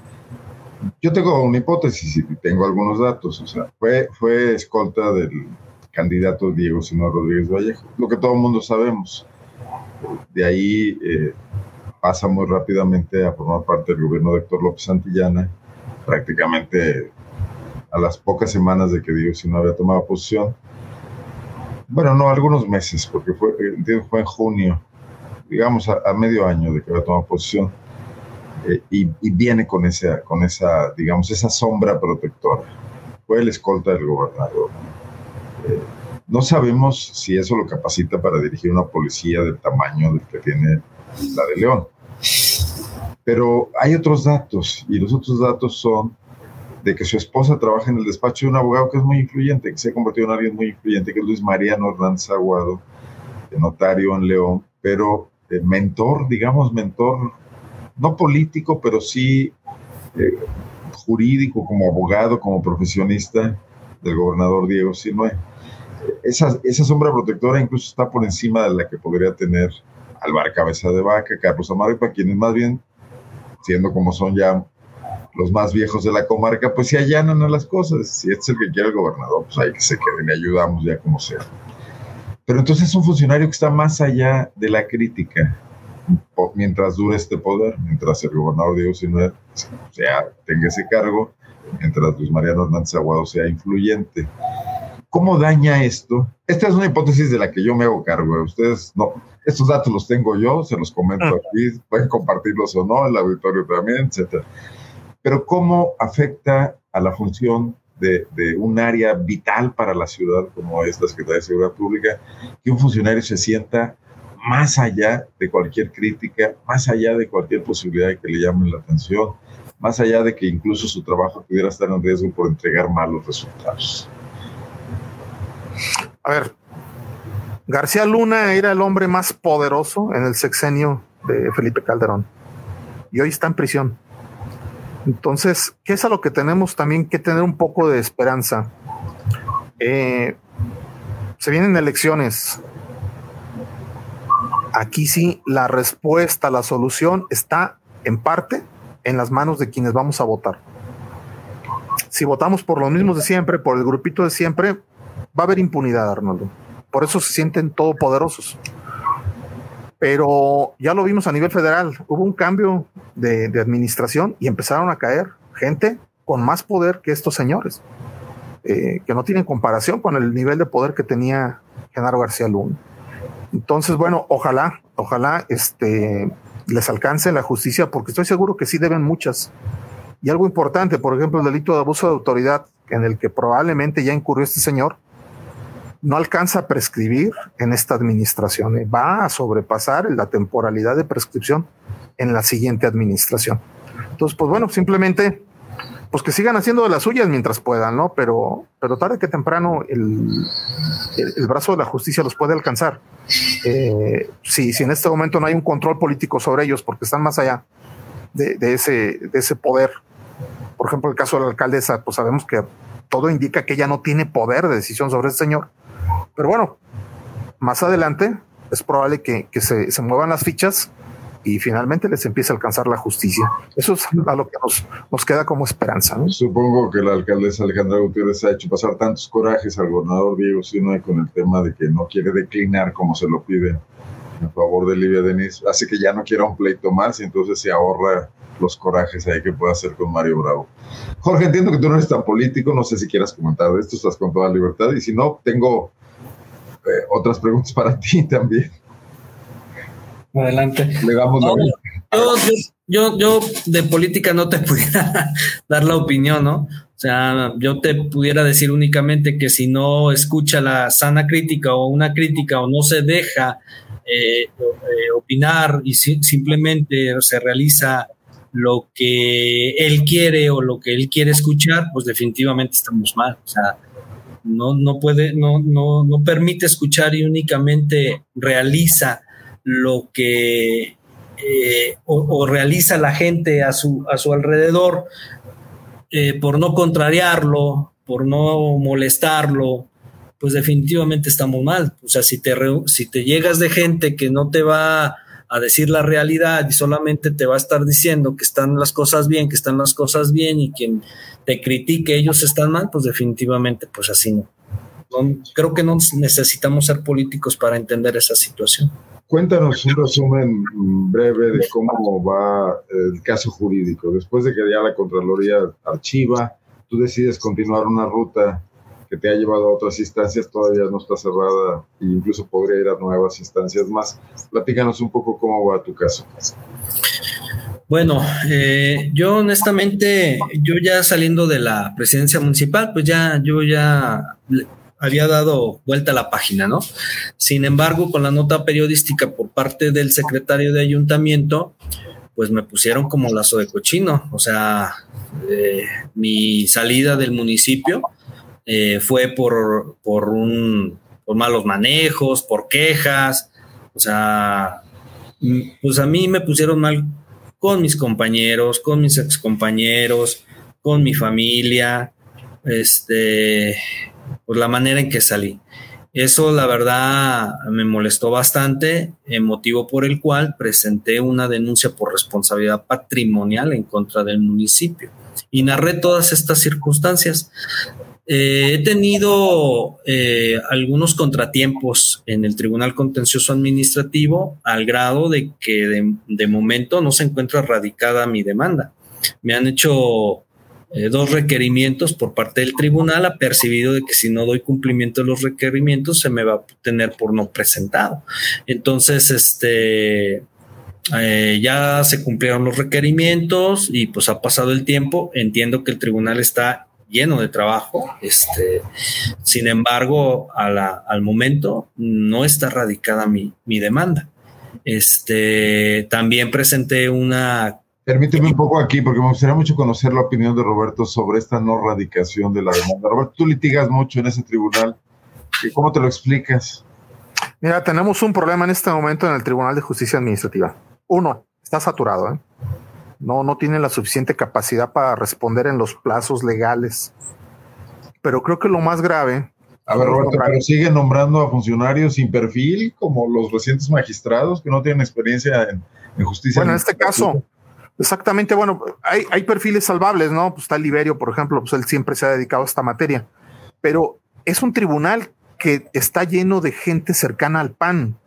yo tengo una hipótesis y tengo algunos datos. O sea, fue, fue escolta del candidato Diego Sino Rodríguez Vallejo, lo que todo el mundo sabemos. De ahí eh, pasa muy rápidamente a formar parte del gobierno de Héctor López Santillana, prácticamente a las pocas semanas de que Diego Sino había tomado posición bueno, no, algunos meses, porque fue, fue en junio, digamos a, medio año de que había tomado posición, eh, y, viene con esa, con esa, digamos, esa sombra protectora. Fue el escolta del gobernador. Eh, no sabemos si eso lo capacita para dirigir una policía del tamaño del que tiene la de León. Pero hay otros datos, y los otros datos son de que su esposa trabaja en el despacho de un abogado que es muy influyente, que se ha convertido en alguien muy influyente, que es Luis Mariano Hernández Aguado, notario en León, pero eh, mentor, digamos, mentor, no político, pero sí eh, jurídico, como abogado, como profesionista del gobernador Diego Sinue. Esa, esa sombra protectora incluso está por encima de la que podría tener Alvar Cabeza de Vaca, Carlos Amaro, para quienes más bien, siendo como son ya los más viejos de la comarca, pues se allanan a las cosas. Si este es el que quiere el gobernador, pues hay que se queden y ayudamos ya como sea. Pero entonces es un funcionario que está más allá de la crítica mientras dure este poder, mientras el gobernador Diego Sinue sea, tenga ese cargo, mientras Luis Mariano Hernández Aguado sea influyente. ¿Cómo daña esto? Esta es una hipótesis de la que yo me hago cargo. Ustedes no, estos datos los tengo yo, se los comento ah. aquí, pueden compartirlos o no, el auditorio también, etcétera pero cómo afecta a la función de, un área vital para la ciudad como es la Secretaría de Seguridad Pública, que un funcionario se sienta más allá de cualquier crítica, más allá de cualquier posibilidad de que le llamen la atención, más allá de que incluso su trabajo pudiera estar en riesgo por entregar malos resultados. A ver, García Luna era el hombre más poderoso en el sexenio de Felipe Calderón y hoy está en prisión. Entonces, ¿qué es a lo que tenemos también que tener un poco de esperanza? Eh, se vienen elecciones. Aquí sí, la respuesta, la solución está en parte en las manos de quienes vamos a votar. Si votamos por los mismos de siempre, por el grupito de siempre, va a haber impunidad, Arnoldo. Por eso se sienten todopoderosos pero ya lo vimos a nivel federal, hubo un cambio de, administración y empezaron a caer gente con más poder que estos señores. eh, que no tienen comparación con el nivel de poder que tenía Genaro García Luna. Entonces, bueno, ojalá, ojalá este, les alcance la justicia, porque estoy seguro que sí deben muchas. Y algo importante, por ejemplo, el delito de abuso de autoridad, en el que probablemente ya incurrió este señor, no alcanza a prescribir en esta administración, eh, va a sobrepasar la temporalidad de prescripción en la siguiente administración. Entonces, pues bueno, simplemente pues que sigan haciendo de las suyas mientras puedan, ¿no? Pero, pero tarde que temprano el, el, brazo de la justicia los puede alcanzar. Eh, si, si en este momento no hay un control político sobre ellos, porque están más allá de, ese, de ese poder. Por ejemplo, el caso de la alcaldesa, pues sabemos que todo indica que ella no tiene poder de decisión sobre ese señor. Pero bueno, más adelante es probable que, que se, se muevan las fichas y finalmente les empieza a alcanzar la justicia. Eso es a lo que nos, nos queda como esperanza. Supongo que la alcaldesa Alejandra Gutiérrez ha hecho pasar tantos corajes al gobernador Diego Sinoe con el tema de que no quiere declinar como se lo pide a favor de Livia Denis, así que ya no quiera un pleito más y entonces se ahorra los corajes ahí que puede hacer con Mario Bravo. Jorge, entiendo que tú no eres tan político, no sé si quieras comentar de esto, estás con toda libertad y si no, tengo eh, otras preguntas para ti también. Adelante. yo, yo, yo, de política no te pudiera dar la opinión, ¿no? O sea, yo te pudiera decir únicamente que si no escucha la sana crítica o una crítica o no se deja eh, eh, opinar y simplemente se realiza lo que él quiere o lo que él quiere escuchar, pues definitivamente estamos mal. O sea, no, no puede, no, no, no permite escuchar y únicamente realiza lo que eh, o, realiza la gente a su, a su alrededor eh, por no contrariarlo, por no molestarlo, pues definitivamente estamos mal. O sea, si te, si te llegas de gente que no te va a decir la realidad y solamente te va a estar diciendo que están las cosas bien, que están las cosas bien y quien te critique ellos están mal, pues definitivamente pues así no creo que no necesitamos ser políticos para entender esa situación. Cuéntanos un resumen breve de cómo va el caso jurídico. Después de que ya la Contraloría archiva, tú decides continuar una ruta que te ha llevado a otras instancias, todavía no está cerrada e incluso podría ir a nuevas instancias más. Platícanos un poco cómo va tu caso. Bueno, eh, yo honestamente, yo ya saliendo de la presidencia municipal, pues ya, yo ya había dado vuelta a la página, ¿no? Sin embargo, con la nota periodística por parte del secretario de ayuntamiento, pues me pusieron como lazo de cochino. O sea, eh, mi salida del municipio eh, fue por, por, un, por malos manejos, por quejas. O sea, pues a mí me pusieron mal con mis compañeros, con mis excompañeros, con mi familia. Este, pues la manera en que salí. Eso la verdad me molestó bastante, motivo por el cual presenté una denuncia por responsabilidad patrimonial en contra del municipio y narré todas estas circunstancias. Eh, he tenido eh, algunos contratiempos en el Tribunal Contencioso Administrativo al grado de que de, momento no se encuentra radicada mi demanda. Me han hecho eh, dos requerimientos por parte del tribunal, ha percibido de que si no doy cumplimiento de los requerimientos se me va a tener por no presentado. Entonces, este, ya se cumplieron los requerimientos y pues ha pasado el tiempo. Entiendo que el tribunal está lleno de trabajo. Este, sin embargo, a la, al momento no está radicada mi, mi demanda. Este, también presenté una Permíteme un poco aquí, porque me gustaría mucho conocer la opinión de Roberto sobre esta no radicación de la demanda. Roberto, tú litigas mucho en ese tribunal. ¿Cómo te lo explicas? Mira, tenemos un problema en este momento en el Tribunal de Justicia Administrativa. Uno, está saturado. ¿eh? No, no tiene la suficiente capacidad para responder en los plazos legales. Pero creo que lo más grave. A ver, Roberto, pero sigue nombrando a funcionarios sin perfil, como los recientes magistrados que no tienen experiencia en, en justicia. Bueno, en este caso, Exactamente, bueno, hay, hay perfiles salvables, ¿no? Pues está Liberio, por ejemplo, pues él siempre se ha dedicado a esta materia, pero es un tribunal que está lleno de gente cercana al PAN.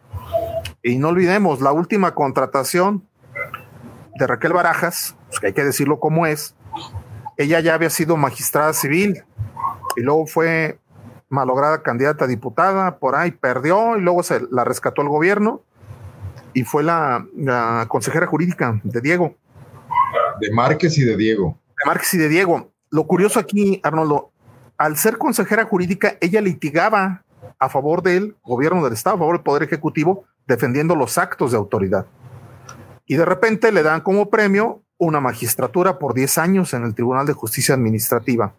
Y no olvidemos, la última contratación de Raquel Barajas, pues que hay que decirlo como es, ella ya había sido magistrada civil, y luego fue malograda candidata a diputada, por ahí perdió y luego se la rescató el gobierno y fue la, consejera jurídica de Diego. De Márquez y de Diego. De Márquez y de Diego. Lo curioso aquí, Arnoldo, al ser consejera jurídica, ella litigaba a favor del gobierno del Estado, a favor del Poder Ejecutivo, defendiendo los actos de autoridad. Y de repente le dan como premio una magistratura por 10 años en el Tribunal de Justicia Administrativa.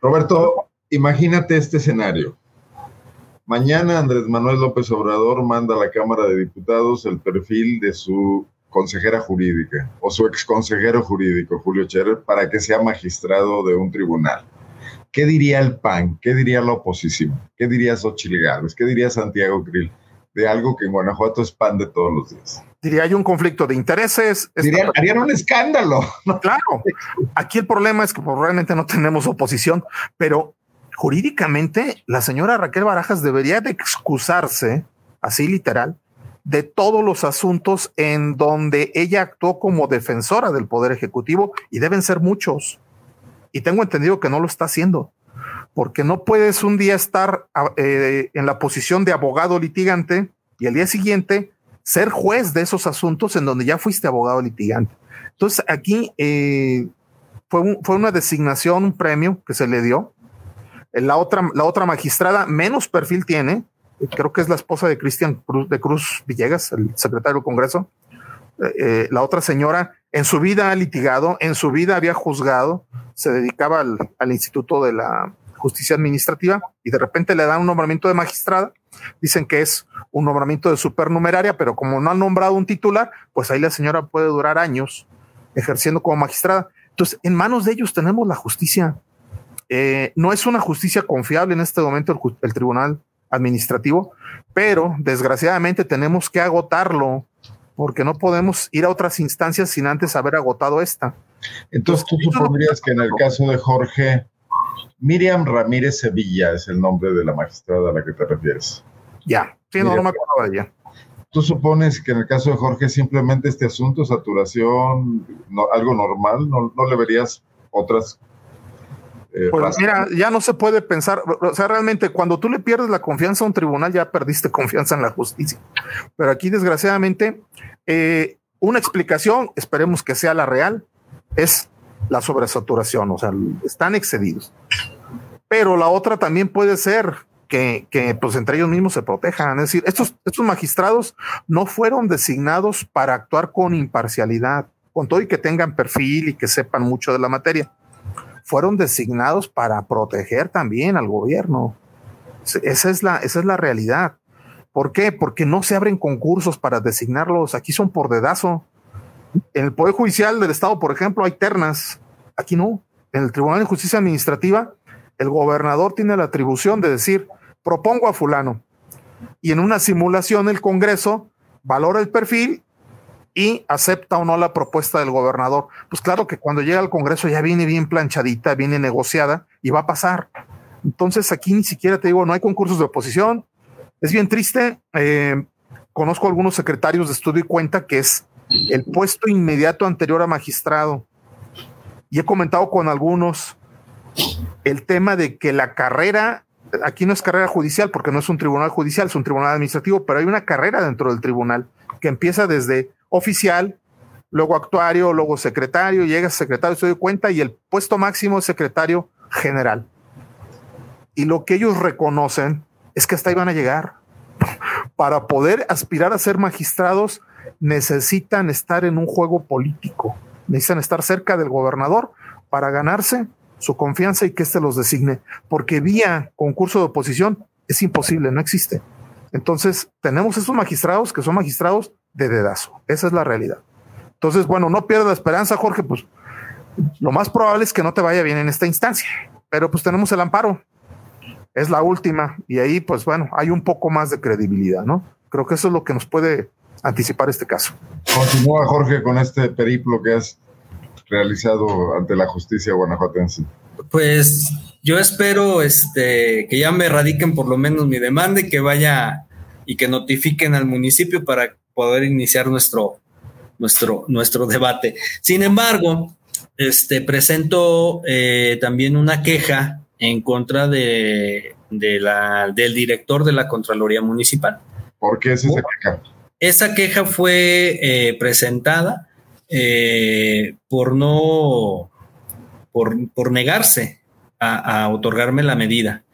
Roberto, imagínate este escenario. Mañana Andrés Manuel López Obrador manda a la Cámara de Diputados el perfil de su consejera jurídica o su ex consejero jurídico, Julio Scherer, para que sea magistrado de un tribunal. ¿Qué diría el PAN? ¿Qué diría la oposición? ¿Qué diría Xochitl Gálvez? ¿Qué diría Santiago Krill? De algo que en Guanajuato es pan de todos los días. Diría, hay un conflicto de intereses. Diría, harían un escándalo. Claro. Aquí el problema es que pues, realmente no tenemos oposición, pero jurídicamente la señora Raquel Barajas debería de excusarse, así literal, de todos los asuntos en donde ella actuó como defensora del Poder Ejecutivo y deben ser muchos y tengo entendido que no lo está haciendo, porque no puedes un día estar eh, en la posición de abogado litigante y el día siguiente ser juez de esos asuntos en donde ya fuiste abogado litigante. Entonces aquí eh, fue, fue, una designación, un premio que se le dio. La otra, la otra magistrada menos perfil tiene, creo que es la esposa de Cristian Cruz, de Cruz Villegas, el secretario del Congreso. Eh, la otra señora en su vida ha litigado, en su vida había juzgado, se dedicaba al, Instituto de la Justicia Administrativa y de repente le dan un nombramiento de magistrada. Dicen que es un nombramiento de supernumeraria, pero como no han nombrado un titular, pues ahí la señora puede durar años ejerciendo como magistrada. Entonces, en manos de ellos tenemos la justicia. Eh, no es una justicia confiable en este momento el, el Tribunal Administrativo, pero desgraciadamente tenemos que agotarlo porque no podemos ir a otras instancias sin antes haber agotado esta. Entonces, tú supondrías que en el caso de Jorge, Miriam Ramírez Sevilla es el nombre de la magistrada a la que te refieres. Ya, sí, no, me acuerdo de ella. ¿Tú supones que en el caso de Jorge simplemente este asunto, saturación, algo normal, no, no le verías otras eh, pues mira, ya no se puede pensar, o sea, realmente cuando tú le pierdes la confianza a un tribunal, ya perdiste confianza en la justicia. Pero aquí, desgraciadamente, eh, una explicación, esperemos que sea la real, es la sobresaturación, o sea, están excedidos. Pero la otra también puede ser que, que, pues entre ellos mismos se protejan. Es decir, estos, estos magistrados no fueron designados para actuar con imparcialidad, con todo y que tengan perfil y que sepan mucho de la materia fueron designados para proteger también al gobierno. Esa es la, esa es la realidad. ¿Por qué? Porque no se abren concursos para designarlos. Aquí son por dedazo. En el Poder Judicial del Estado, por ejemplo, hay ternas. Aquí no. En el Tribunal de Justicia Administrativa, el gobernador tiene la atribución de decir, propongo a fulano. Y en una simulación el Congreso valora el perfil y acepta o no la propuesta del gobernador. Pues claro que cuando llega al Congreso ya viene bien planchadita, viene negociada y va a pasar. Entonces aquí ni siquiera te digo, no hay concursos de oposición. Es bien triste. Eh, conozco algunos secretarios de estudio y cuenta que es el puesto inmediato anterior a magistrado. Y he comentado con algunos el tema de que la carrera, aquí no es carrera judicial porque no es un tribunal judicial, es un tribunal administrativo, pero hay una carrera dentro del tribunal que empieza desde oficial, luego actuario, luego secretario, llega secretario, se doy cuenta, y el puesto máximo es secretario general. Y lo que ellos reconocen es que hasta ahí van a llegar. Para poder aspirar a ser magistrados, necesitan estar en un juego político, necesitan estar cerca del gobernador para ganarse su confianza y que éste los designe, porque vía concurso de oposición es imposible, no existe. Entonces, tenemos esos magistrados que son magistrados de dedazo. Esa es la realidad. Entonces, bueno, no pierdas esperanza, Jorge, pues lo más probable es que no te vaya bien en esta instancia, pero pues tenemos el amparo. Es la última y ahí, pues bueno, hay un poco más de credibilidad, ¿no? Creo que eso es lo que nos puede anticipar este caso. Continúa, Jorge, con este periplo que has realizado ante la justicia guanajuatense. Pues yo espero este, que ya me radiquen por lo menos mi demanda y que vaya y que notifiquen al municipio para poder iniciar nuestro, nuestro, nuestro debate. Sin embargo, este, presento eh, también una queja en contra de, la, del director de la Contraloría Municipal. ¿Por qué es esa queja? Esa queja fue eh, presentada eh, por no, por, negarse a, otorgarme la medida.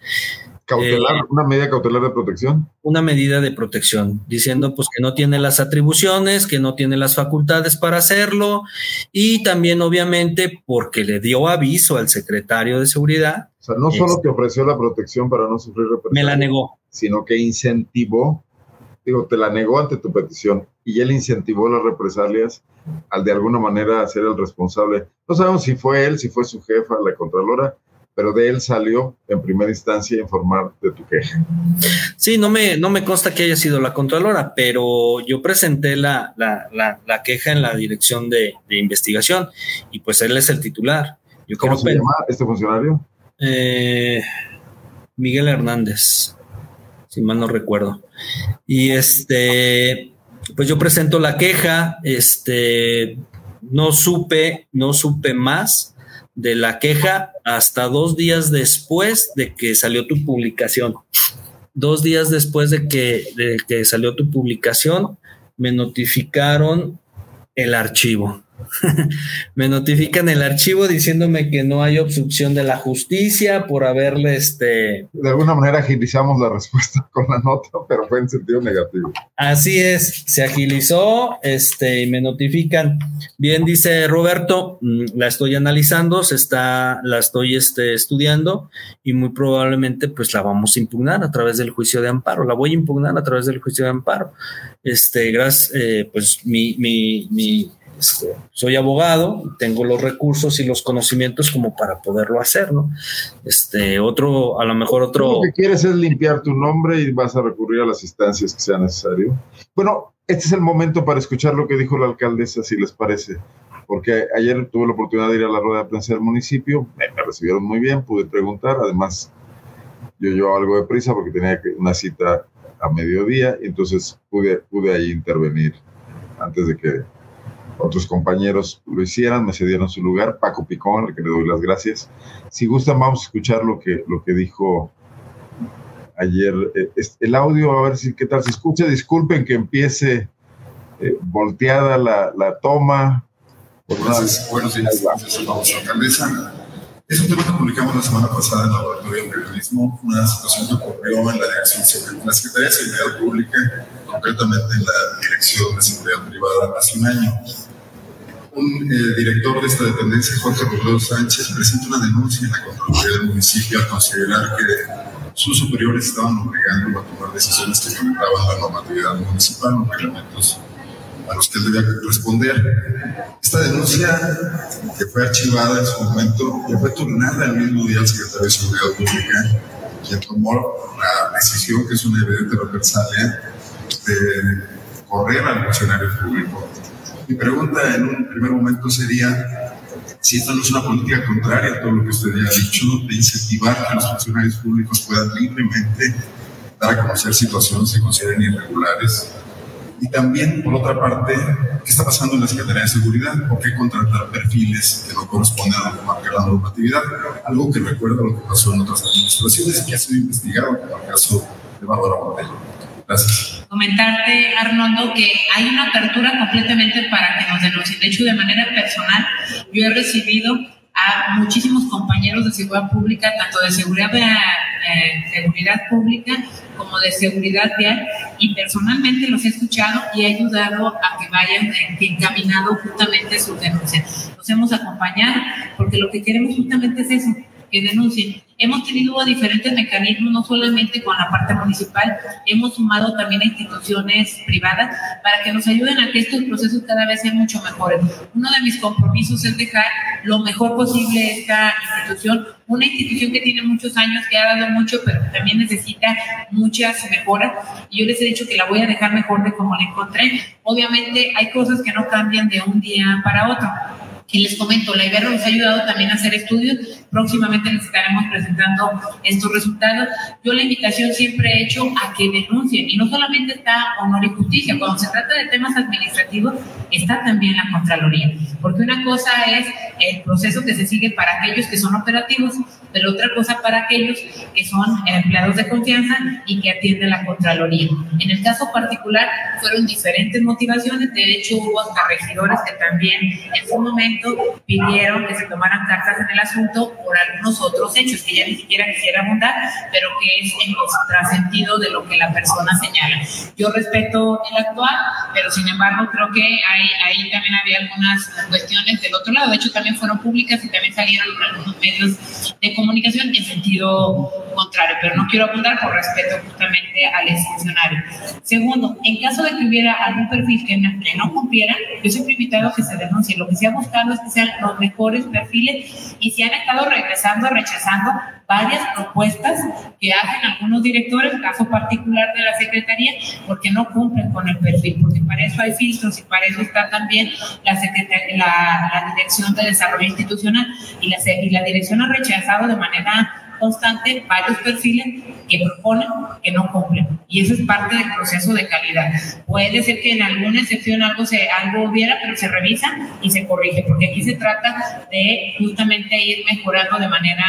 Cautelar, eh, una medida cautelar de protección. Una medida de protección, diciendo pues que no tiene las atribuciones, que no tiene las facultades para hacerlo y también obviamente porque le dio aviso al secretario de seguridad. O sea, no solo te ofreció la protección para no sufrir represión. Me la negó. Sino que incentivó, digo, te la negó ante tu petición y él incentivó las represalias al de alguna manera ser el responsable. No sabemos si fue él, si fue su jefa, la contralora, pero de él salió en primera instancia a informar de tu queja. Sí, no me, no me consta que haya sido la Contralora, pero yo presenté la, la, queja en la dirección de, investigación y pues él es el titular. Yo ¿Cómo se llama este funcionario? Eh, Miguel Hernández, si mal no recuerdo. Y este, pues yo presento la queja, este, no supe, no supe más de la queja hasta dos días después de que salió tu publicación. Dos días después de que, de que salió tu publicación, me notificaron el archivo. me notifican el archivo diciéndome que no hay obstrucción de la justicia por haberle este. De alguna manera agilizamos la respuesta con la nota, pero fue en sentido negativo. Así es, se agilizó, este, y me notifican. Bien, dice Roberto, mm, la estoy analizando, se está, la estoy este, estudiando y muy probablemente pues la vamos a impugnar a través del juicio de amparo. La voy a impugnar a través del juicio de amparo. Este, gracias, eh, pues mi, mi, mi este, soy abogado, tengo los recursos y los conocimientos como para poderlo hacer, ¿no? Este, otro, a lo mejor otro. Lo que quieres es limpiar tu nombre y vas a recurrir a las instancias que sea necesario. Bueno, este es el momento para escuchar lo que dijo la alcaldesa, si les parece, porque ayer tuve la oportunidad de ir a la rueda de prensa del municipio, me, recibieron muy bien, pude preguntar, además yo llevaba algo de prisa porque tenía una cita a mediodía, entonces pude, pude ahí intervenir antes de que otros compañeros lo hicieran, me cedieron su lugar, Paco Picón, al que le doy las gracias. Si gustan, vamos a escuchar lo que, lo que dijo ayer. Eh, el audio, a ver si qué tal se escucha. Disculpen que empiece eh, volteada la, la toma. Entonces, buenos días, gracias a alcaldesa. Es un tema que publicamos la semana pasada en el Laboratorio de Periodismo, una situación que ocurrió en la Dirección de la Secretaría de Seguridad Pública, concretamente en la Dirección de Seguridad Privada, hace un año un director de esta dependencia, Jorge Robledo Sánchez, presenta una denuncia en la Contraloría del municipio al considerar que sus superiores estaban obligando a tomar decisiones que violaban la normatividad municipal, los reglamentos a los que él debía responder. Esta denuncia, que fue archivada en su momento, le fue turnada el mismo día al secretario de Seguridad Pública, quien tomó la decisión, que es una evidente represalia, de correr al funcionario público mi pregunta en un primer momento sería si esta no es una política contraria a todo lo que usted ya ha dicho, de incentivar que los funcionarios públicos puedan libremente dar a conocer situaciones que consideren irregulares. Y también, por otra parte, ¿qué está pasando en la Secretaría de Seguridad? ¿Por qué contratar perfiles que no corresponden a la normatividad? Algo que recuerda lo que pasó en otras administraciones que ha sido investigado, como el caso de Bárbara Botella. Gracias. Comentarte, Arnoldo, que hay una apertura completamente para que nos denuncien. De hecho, de manera personal, yo he recibido a muchísimos compañeros de seguridad pública, tanto de seguridad, eh, seguridad pública como de seguridad vial, y personalmente los he escuchado y he ayudado a que vayan encaminado justamente sus denuncias. Los hemos acompañado porque lo que queremos justamente es eso, que denuncien. Hemos tenido diferentes mecanismos, no solamente con la parte municipal, hemos sumado también a instituciones privadas para que nos ayuden a que estos procesos cada vez sean mucho mejores. Uno de mis compromisos es dejar lo mejor posible esta institución, una institución que tiene muchos años, que ha dado mucho, pero que también necesita muchas mejoras. Y yo les he dicho que la voy a dejar mejor de como la encontré. Obviamente hay cosas que no cambian de un día para otro Y les comento, la Ibero nos ha ayudado también a hacer estudios. Próximamente les estaremos presentando estos resultados. Yo la invitación siempre he hecho a que denuncien. Y no solamente está honor y justicia. Cuando se trata de temas administrativos, está también la Contraloría. Porque una cosa es el proceso que se sigue para aquellos que son operativos, pero otra cosa para aquellos que son empleados de confianza y que atienden la Contraloría. En el caso particular, fueron diferentes motivaciones. De hecho, hubo hasta regidores que también en su momento pidieron que se tomaran cartas en el asunto por algunos otros hechos que ya ni siquiera quisiera abundar, pero que es en el trascendido de lo que la persona señala. Yo respeto el actual, pero sin embargo creo que ahí también había algunas cuestiones del otro lado. De hecho, también fueron públicas y también salieron en algunos medios de comunicación en sentido contrario, pero no quiero abundar por respeto justamente al exfuncionario. Segundo, en caso de que hubiera algún perfil que no, que no cumpliera, yo siempre he invitado a que se denuncie. Lo que se ha buscado que sean los mejores perfiles y se han estado regresando, rechazando varias propuestas que hacen algunos directores, caso particular de la Secretaría, porque no cumplen con el perfil, porque para eso hay filtros y para eso está también la, la, la Dirección de Desarrollo Institucional y la, y la Dirección ha rechazado de manera constante varios perfiles que proponen que no cumplen. Y eso es parte del proceso de calidad. Puede ser que en alguna excepción algo, se, algo hubiera, pero se revisa y se corrige, porque aquí se trata de justamente ir mejorando de manera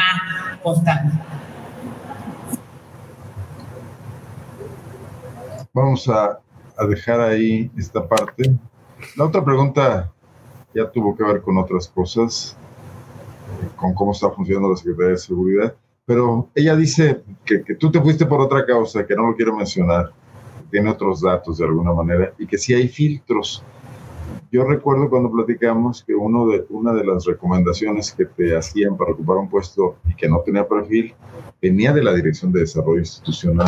constante. Vamos a, a dejar ahí esta parte. La otra pregunta ya tuvo que ver con otras cosas, con cómo está funcionando la Secretaría de Seguridad. Pero ella dice que, que, tú te fuiste por otra causa, que no lo quiero mencionar, tiene otros datos de alguna manera, y que sí hay filtros. Yo recuerdo cuando platicamos que uno de, una de las recomendaciones que te hacían para ocupar un puesto y que no tenía perfil venía de la Dirección de Desarrollo Institucional.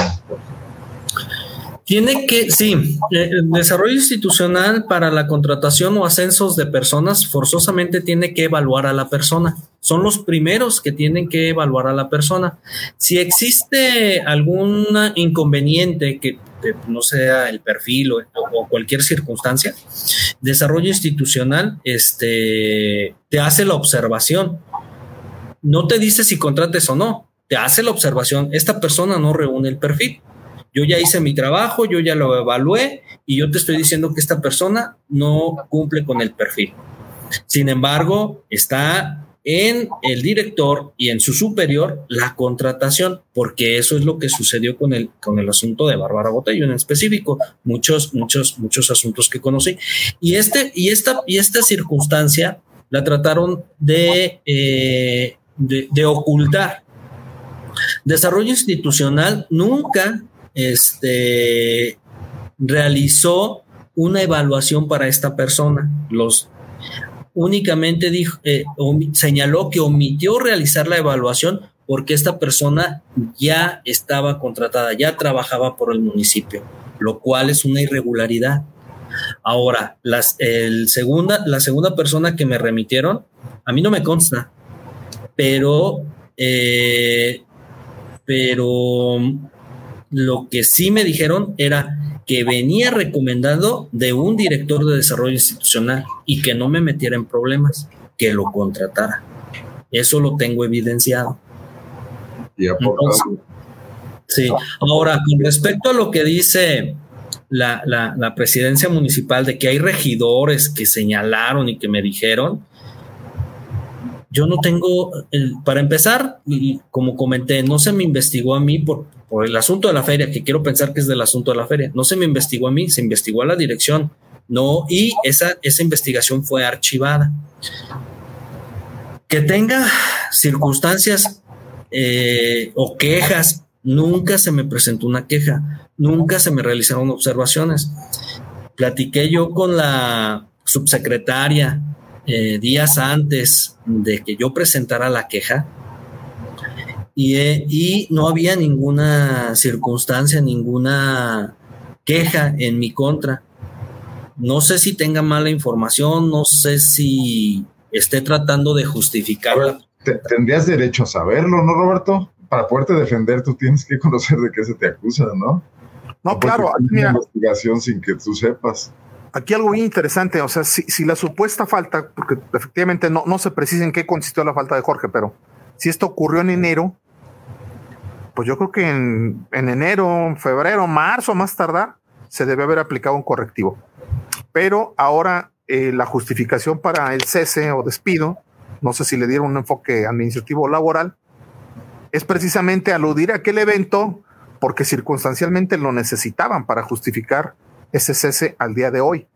Tiene que, sí, eh, el desarrollo institucional para la contratación o ascensos de personas forzosamente tiene que evaluar a la persona. Son los primeros que tienen que evaluar a la persona. Si existe algún inconveniente que no sea el perfil o, o, cualquier circunstancia, desarrollo institucional este, te hace la observación. No te dice si contrates o no, te hace la observación. Esta persona no reúne el perfil yo ya hice mi trabajo, yo ya lo evalué y yo te estoy diciendo que esta persona no cumple con el perfil. Sin embargo, está en el director y en su superior la contratación, porque eso es lo que sucedió con el, con el asunto de Bárbara Botello en específico, muchos, muchos, muchos asuntos que conocí. Y, este, y, esta, y esta circunstancia la trataron de, eh, de, de ocultar. Desarrollo institucional nunca este, realizó una evaluación para esta persona. Los únicamente dijo, eh, señaló que omitió realizar la evaluación porque esta persona ya estaba contratada, ya trabajaba por el municipio, lo cual es una irregularidad. Ahora, el segunda, la segunda persona que me remitieron, a mí no me consta, pero, eh, pero lo que sí me dijeron era que venía recomendado de un director de desarrollo institucional y que no me metiera en problemas, que lo contratara. Eso lo tengo evidenciado. Y sí, ahora, con respecto a lo que dice la, la, presidencia municipal de que hay regidores que señalaron y que me dijeron, yo no tengo, para empezar, como comenté, no se me investigó a mí por, por el asunto de la feria, que quiero pensar que es del asunto de la feria. No se me investigó a mí, se investigó a la dirección, no, y esa, esa investigación fue archivada. Que tenga circunstancias eh, o quejas, nunca se me presentó una queja, nunca se me realizaron observaciones. Platiqué yo con la subsecretaria eh, días antes de que yo presentara la queja eh, y, no había ninguna circunstancia, ninguna queja en mi contra. No sé si tenga mala información, no sé si esté tratando de justificarla. Tendrías derecho a saberlo, ¿no, Roberto? Para poderte defender, tú tienes que conocer de qué se te acusa, ¿no? No, claro. Mira, investigación sin que tú sepas. aquí algo bien interesante, o sea, si, la supuesta falta, porque efectivamente no, no se precisa en qué consistió la falta de Jorge, pero si esto ocurrió en enero, pues yo creo que en, enero, febrero, marzo, más tardar, se debe haber aplicado un correctivo. Pero ahora eh, la justificación para el cese o despido, no sé si le dieron un enfoque administrativo o laboral, es precisamente aludir a aquel evento porque circunstancialmente lo necesitaban para justificar ese cese al día de hoy.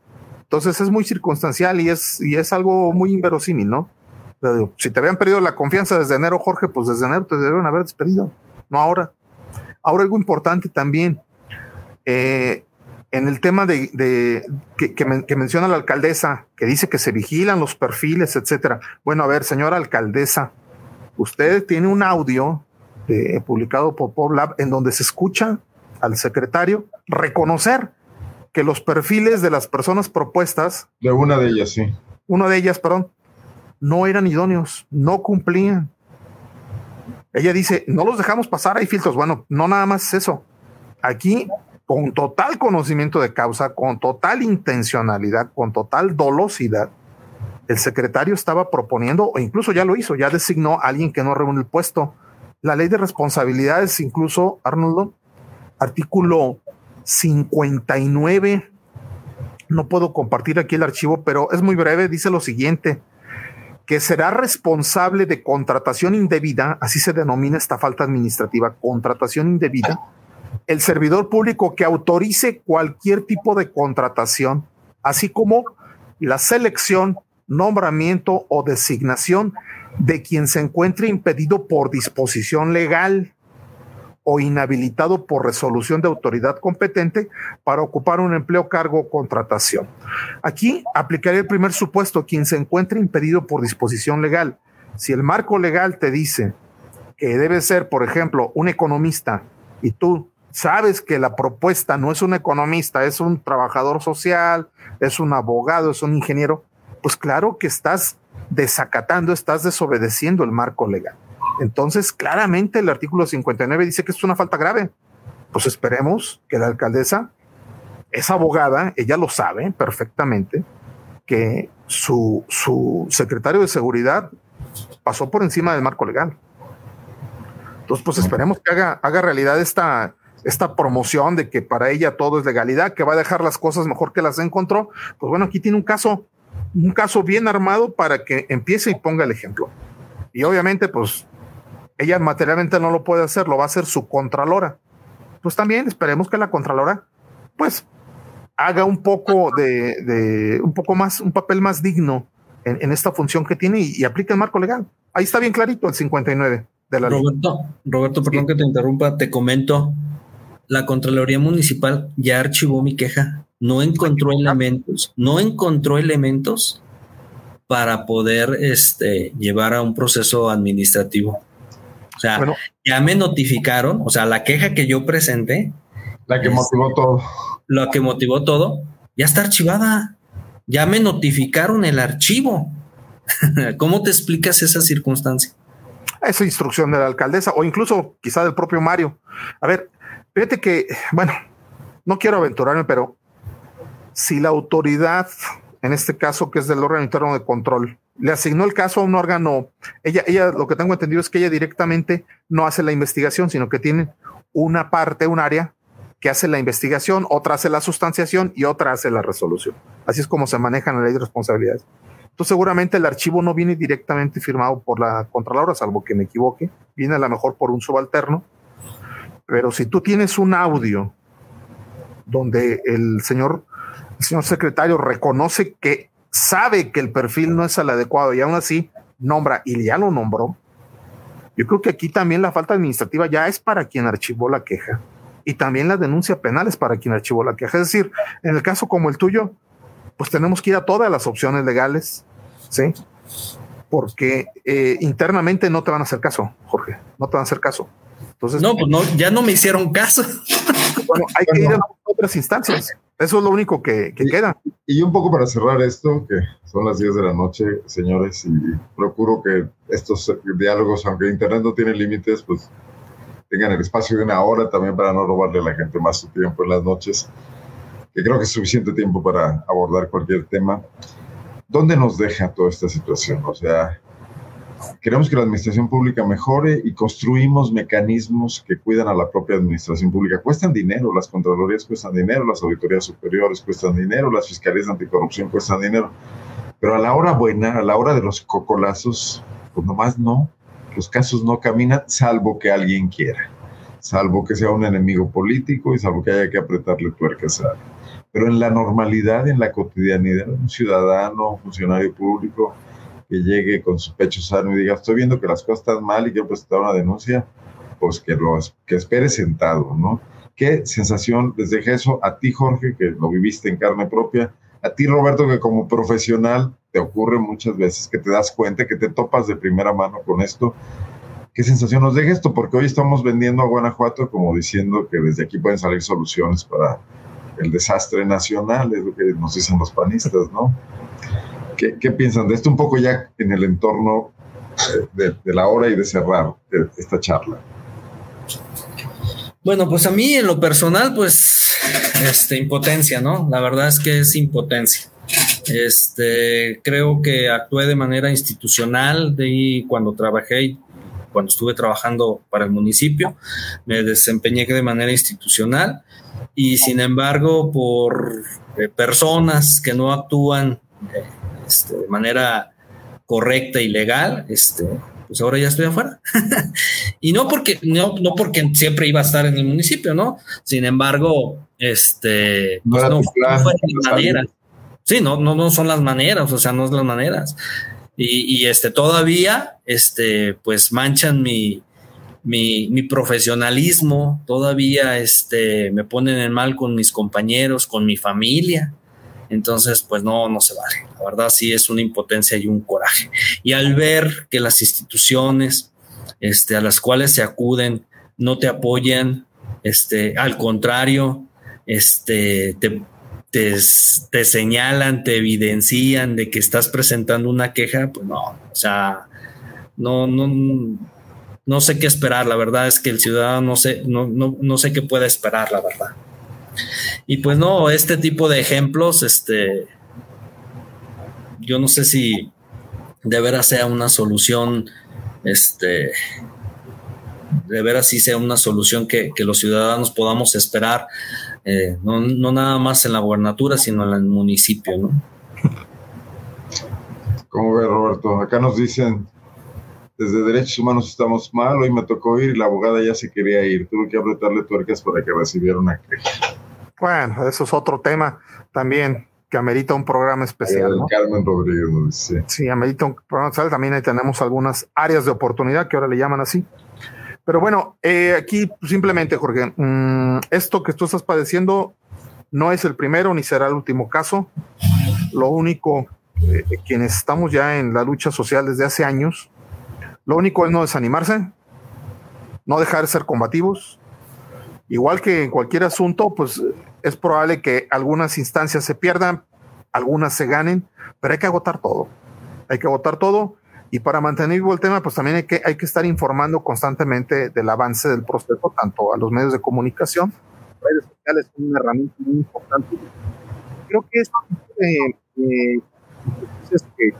Entonces es muy circunstancial y es, y es algo muy inverosímil, ¿no? Si te habían perdido la confianza desde enero, Jorge, pues desde enero te debieron haber despedido, no ahora. Ahora algo importante también, eh, en el tema de, que, menciona la alcaldesa, que dice que se vigilan los perfiles, etcétera. Bueno, a ver, señora alcaldesa, usted tiene un audio publicado por PopLab en donde se escucha al secretario reconocer que los perfiles de las personas propuestas. De una de ellas, sí. Una de ellas, perdón, no eran idóneos, no cumplían. Ella dice, no los dejamos pasar, hay filtros. Bueno, no nada más eso. Aquí, con total conocimiento de causa, con total intencionalidad, con total dolosidad, el secretario estaba proponiendo, o incluso ya lo hizo, ya designó a alguien que no reúne el puesto. La ley de responsabilidades, incluso, Arnoldo, artículo 59. No puedo compartir aquí el archivo, pero es muy breve. Dice lo siguiente, que será responsable de contratación indebida, así se denomina esta falta administrativa, contratación indebida, el servidor público que autorice cualquier tipo de contratación, así como la selección, nombramiento o designación de quien se encuentre impedido por disposición legal o inhabilitado por resolución de autoridad competente para ocupar un empleo, cargo o contratación. Aquí aplicaría el primer supuesto, quien se encuentre impedido por disposición legal. Si el marco legal te dice que debe ser, por ejemplo, un economista y tú sabes que la propuesta no es un economista, es un trabajador social, es un abogado, es un ingeniero, pues claro que estás desacatando, estás desobedeciendo el marco legal. Entonces, claramente el artículo 59 dice que es una falta grave. Pues esperemos que la alcaldesa es abogada, ella lo sabe perfectamente, que su, su secretario de seguridad pasó por encima del marco legal. Entonces, pues esperemos que haga, haga realidad esta, esta promoción de que para ella todo es legalidad, que va a dejar las cosas mejor que las encontró. Pues bueno, aquí tiene un caso, un caso bien armado para que empiece y ponga el ejemplo. Y obviamente, pues ella materialmente no lo puede hacer, lo va a hacer su contralora. Pues también esperemos que la contralora, pues, haga un poco de, un poco más, un papel más digno en, esta función que tiene y, aplique el marco legal. Ahí está bien clarito el 59 de la Roberto, Roberto, perdón que te interrumpa, te comento. La Contraloría Municipal ya archivó mi queja, no encontró elementos, no encontró elementos para poder este, llevar a un proceso administrativo. O sea, ya me notificaron, o sea, la queja que yo presenté. La que motivó todo. La que motivó todo, ya está archivada. Ya me notificaron el archivo. ¿Cómo te explicas esa circunstancia? Esa instrucción de la alcaldesa o incluso quizá del propio Mario. A ver, fíjate que, bueno, no quiero aventurarme, pero si la autoridad, en este caso que es del órgano interno de control, le asignó el caso a un órgano. Ella, ella, lo que tengo entendido es que ella directamente no hace la investigación, sino que tiene una parte, un área que hace la investigación, otra hace la sustanciación y otra hace la resolución. Así es como se manejan la ley de responsabilidades. Entonces, seguramente el archivo no viene directamente firmado por la Contralora, salvo que me equivoque, viene a lo mejor por un subalterno. Pero si tú tienes un audio donde el señor, el señor secretario reconoce que sabe que el perfil no es el adecuado y aún así nombra y ya lo nombró, yo creo que aquí también la falta administrativa ya es para quien archivó la queja y también la denuncia penal es para quien archivó la queja. Es decir, en el caso como el tuyo, pues tenemos que ir a todas las opciones legales, ¿sí? Porque eh, internamente no te van a hacer caso, Jorge, no te van a hacer caso. Entonces, no, pues no, ya no me hicieron caso. Bueno, hay que ir a otras instancias. Eso es lo único que, queda. Y un poco para cerrar esto, que son las 10 de la noche, señores, y procuro que estos diálogos, aunque Internet no tiene límites, pues tengan el espacio de una hora también para no robarle a la gente más su tiempo en las noches. que creo que es suficiente tiempo para abordar cualquier tema. ¿Dónde nos deja toda esta situación? O sea, queremos que la administración pública mejore y construimos mecanismos que cuidan a la propia administración pública. Cuestan dinero, las contralorías cuestan dinero, las auditorías superiores cuestan dinero, las fiscalías de anticorrupción cuestan dinero. Pero a la hora buena, a la hora de los cocolazos, pues nomás no. Los casos no caminan salvo que alguien quiera, salvo que sea un enemigo político y salvo que haya que apretarle tuercas a alguien. Pero en la normalidad, en la cotidianidad, un ciudadano, un funcionario público, que llegue con su pecho sano y diga, estoy viendo que las cosas están mal y quiero presentar una denuncia, pues que, lo, que espere sentado, ¿no? ¿Qué sensación les deja eso a ti, Jorge, que lo viviste en carne propia? A ti, Roberto, que como profesional te ocurre muchas veces que te das cuenta, que te topas de primera mano con esto. ¿Qué sensación nos deja esto? Porque hoy estamos vendiendo a Guanajuato como diciendo que desde aquí pueden salir soluciones para el desastre nacional, es lo que nos dicen los panistas, ¿no? ¿Qué, piensan de esto un poco ya en el entorno eh, de, la hora y de cerrar esta charla? Bueno, pues a mí en lo personal, pues, este, impotencia, ¿no? La verdad es que es impotencia. Este, creo que actué de manera institucional de cuando trabajé, cuando estuve trabajando para el municipio, me desempeñé de manera institucional y sin embargo por eh, personas que no actúan eh, este, de manera correcta y legal, este, pues ahora ya estoy afuera. y no porque, no, no porque siempre iba a estar en el municipio, ¿no? Sin embargo, este, pues no, fue las maneras. Sí, no, no, no son las maneras, o sea, no son las maneras. Y, y, este, todavía, este, pues manchan mi, mi, mi, profesionalismo, todavía, este, me ponen en mal con mis compañeros, con mi familia. Entonces, pues no, no se vale. Verdad sí es una impotencia y un coraje. Y al ver que las instituciones este, a las cuales se acuden no te apoyan, este, al contrario, este, te, te, señalan, te evidencian de que estás presentando una queja, pues no, o sea, no, no, no sé qué esperar. La verdad es que el ciudadano no sé, no, no, no sé qué puede esperar, la verdad. Y pues no, este tipo de ejemplos, este, yo no sé si de veras sea una solución, este, de veras sí sea una solución que, los ciudadanos podamos esperar, eh, no, nada más en la gobernatura, sino en el municipio, ¿no? ¿Cómo ve Roberto? Acá nos dicen, desde Derechos Humanos estamos mal, hoy me tocó ir y la abogada ya se quería ir, tuve que apretarle tuercas para que recibiera una queja. Bueno, eso es otro tema también que amerita un programa especial. Carmen Rodríguez, sí. Sí, amerita un programa especial. También ahí tenemos algunas áreas de oportunidad que ahora le llaman así. Pero bueno, eh, aquí simplemente, Jorge, mm, esto que tú estás padeciendo no es el primero ni será el último caso. Lo único, eh, quienes estamos ya en la lucha social desde hace años, lo único es no desanimarse, no dejar de ser combativos, Igual que en cualquier asunto, pues es probable que algunas instancias se pierdan, algunas se ganen, pero hay que agotar todo. Hay que agotar todo. Y para mantener vivo el tema, pues también hay que, hay que estar informando constantemente del avance del proceso, tanto a los medios de comunicación. Redes sociales son una herramienta muy importante. Creo que esto eh, eh, es que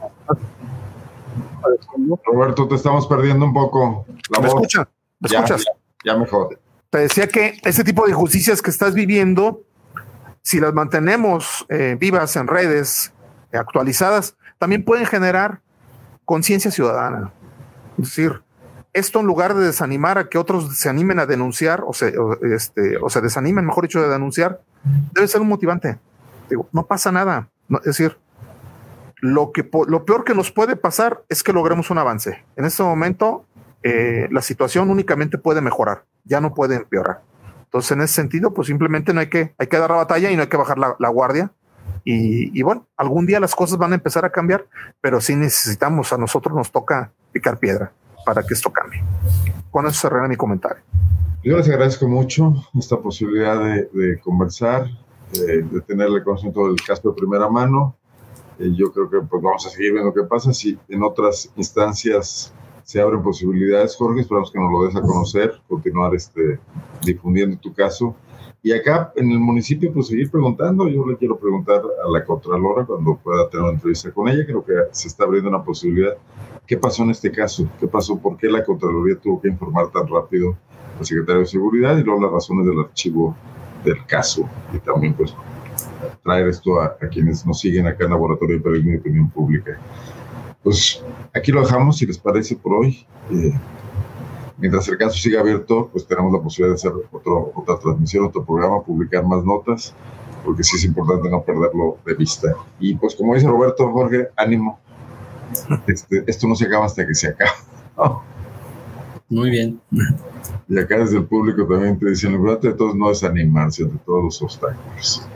Roberto, te estamos perdiendo un poco. La ¿Me escuchas? ¿Me escuchas? Ya mejor. Te decía que ese tipo de injusticias que estás viviendo, si las mantenemos eh, vivas en redes eh, actualizadas, también pueden generar conciencia ciudadana. Es decir, esto en lugar de desanimar a que otros se animen a denunciar o se, este, o se desanimen, mejor dicho, de denunciar, debe ser un motivante. Digo, no pasa nada. es decir, lo, que, lo peor que nos puede pasar es que logremos un avance. En este momento, eh, la situación únicamente puede mejorar ya no puede empeorar. Entonces, en ese sentido, pues simplemente no hay que, hay que dar la batalla y no hay que bajar la, guardia. Y, bueno, algún día las cosas van a empezar a cambiar, pero sí necesitamos, a nosotros nos toca picar piedra para que esto cambie. Con eso cerraré mi comentario. Yo les agradezco mucho esta posibilidad de, conversar, de, tener el conocimiento del caso de primera mano. Eh, yo creo que pues, vamos a seguir viendo qué pasa. Si en otras instancias se abren posibilidades, Jorge, esperamos que nos lo des a conocer, continuar este, difundiendo tu caso. y acá en el municipio, pues seguir preguntando. Yo le quiero preguntar a la Contralora cuando pueda tener una entrevista con ella. Creo que se está abriendo una posibilidad. ¿Qué pasó en este caso? ¿Qué pasó? ¿Por qué la Contraloría tuvo que informar tan rápido al secretario de Seguridad y luego las razones del archivo del caso? Y también, pues, traer esto a, quienes nos siguen acá en Laboratorio de Periodismo y Opinión Pública. Pues aquí lo dejamos, si les parece, por hoy. Eh, mientras el caso siga abierto, pues tenemos la posibilidad de hacer otro, otra transmisión, otro programa, publicar más notas, porque sí es importante no perderlo de vista. Y pues como dice Roberto, Jorge, ánimo. Este, esto no se acaba hasta que se acabe. Muy bien. Y acá desde el público también te dicen, lo importante de todos no es animarse ante todos los obstáculos.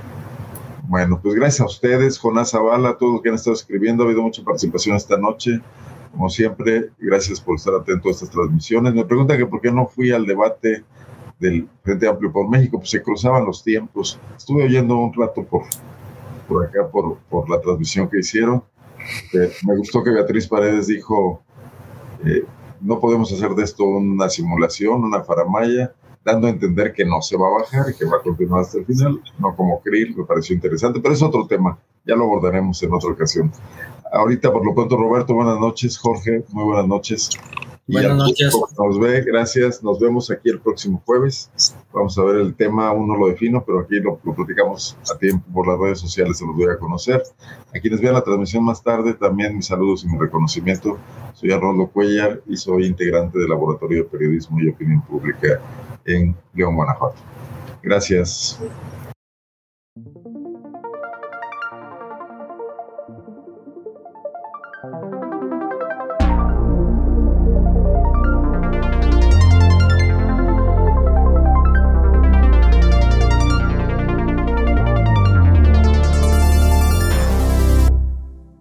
Bueno, pues gracias a ustedes, Jonás Zavala, a todos los que han estado escribiendo. Ha habido mucha participación esta noche. Como siempre, gracias por estar atento a estas transmisiones. Me pregunta que por qué no fui al debate del Frente Amplio por México, pues se cruzaban los tiempos. Estuve oyendo un rato por, por acá, por, por la transmisión que hicieron. Eh, me gustó que Beatriz Paredes dijo, eh, no podemos hacer de esto una simulación, una faramaya, dando a entender que no se va a bajar y que va a continuar hasta el final, no como Krill, me pareció interesante, pero es otro tema, ya lo abordaremos en otra ocasión. Ahorita, por lo pronto, Roberto, buenas noches, Jorge, muy buenas noches. Buenas noches. Nos ve, gracias, nos vemos aquí el próximo jueves. Vamos a ver el tema, aún no lo defino, pero aquí lo, lo platicamos a tiempo por las redes sociales, se los voy a conocer. A quienes vean la transmisión más tarde, también mis saludos y mi reconocimiento. Soy Arnoldo Cuellar y soy integrante del Laboratorio de Periodismo y Opinión Pública en León, Guanajuato. Gracias.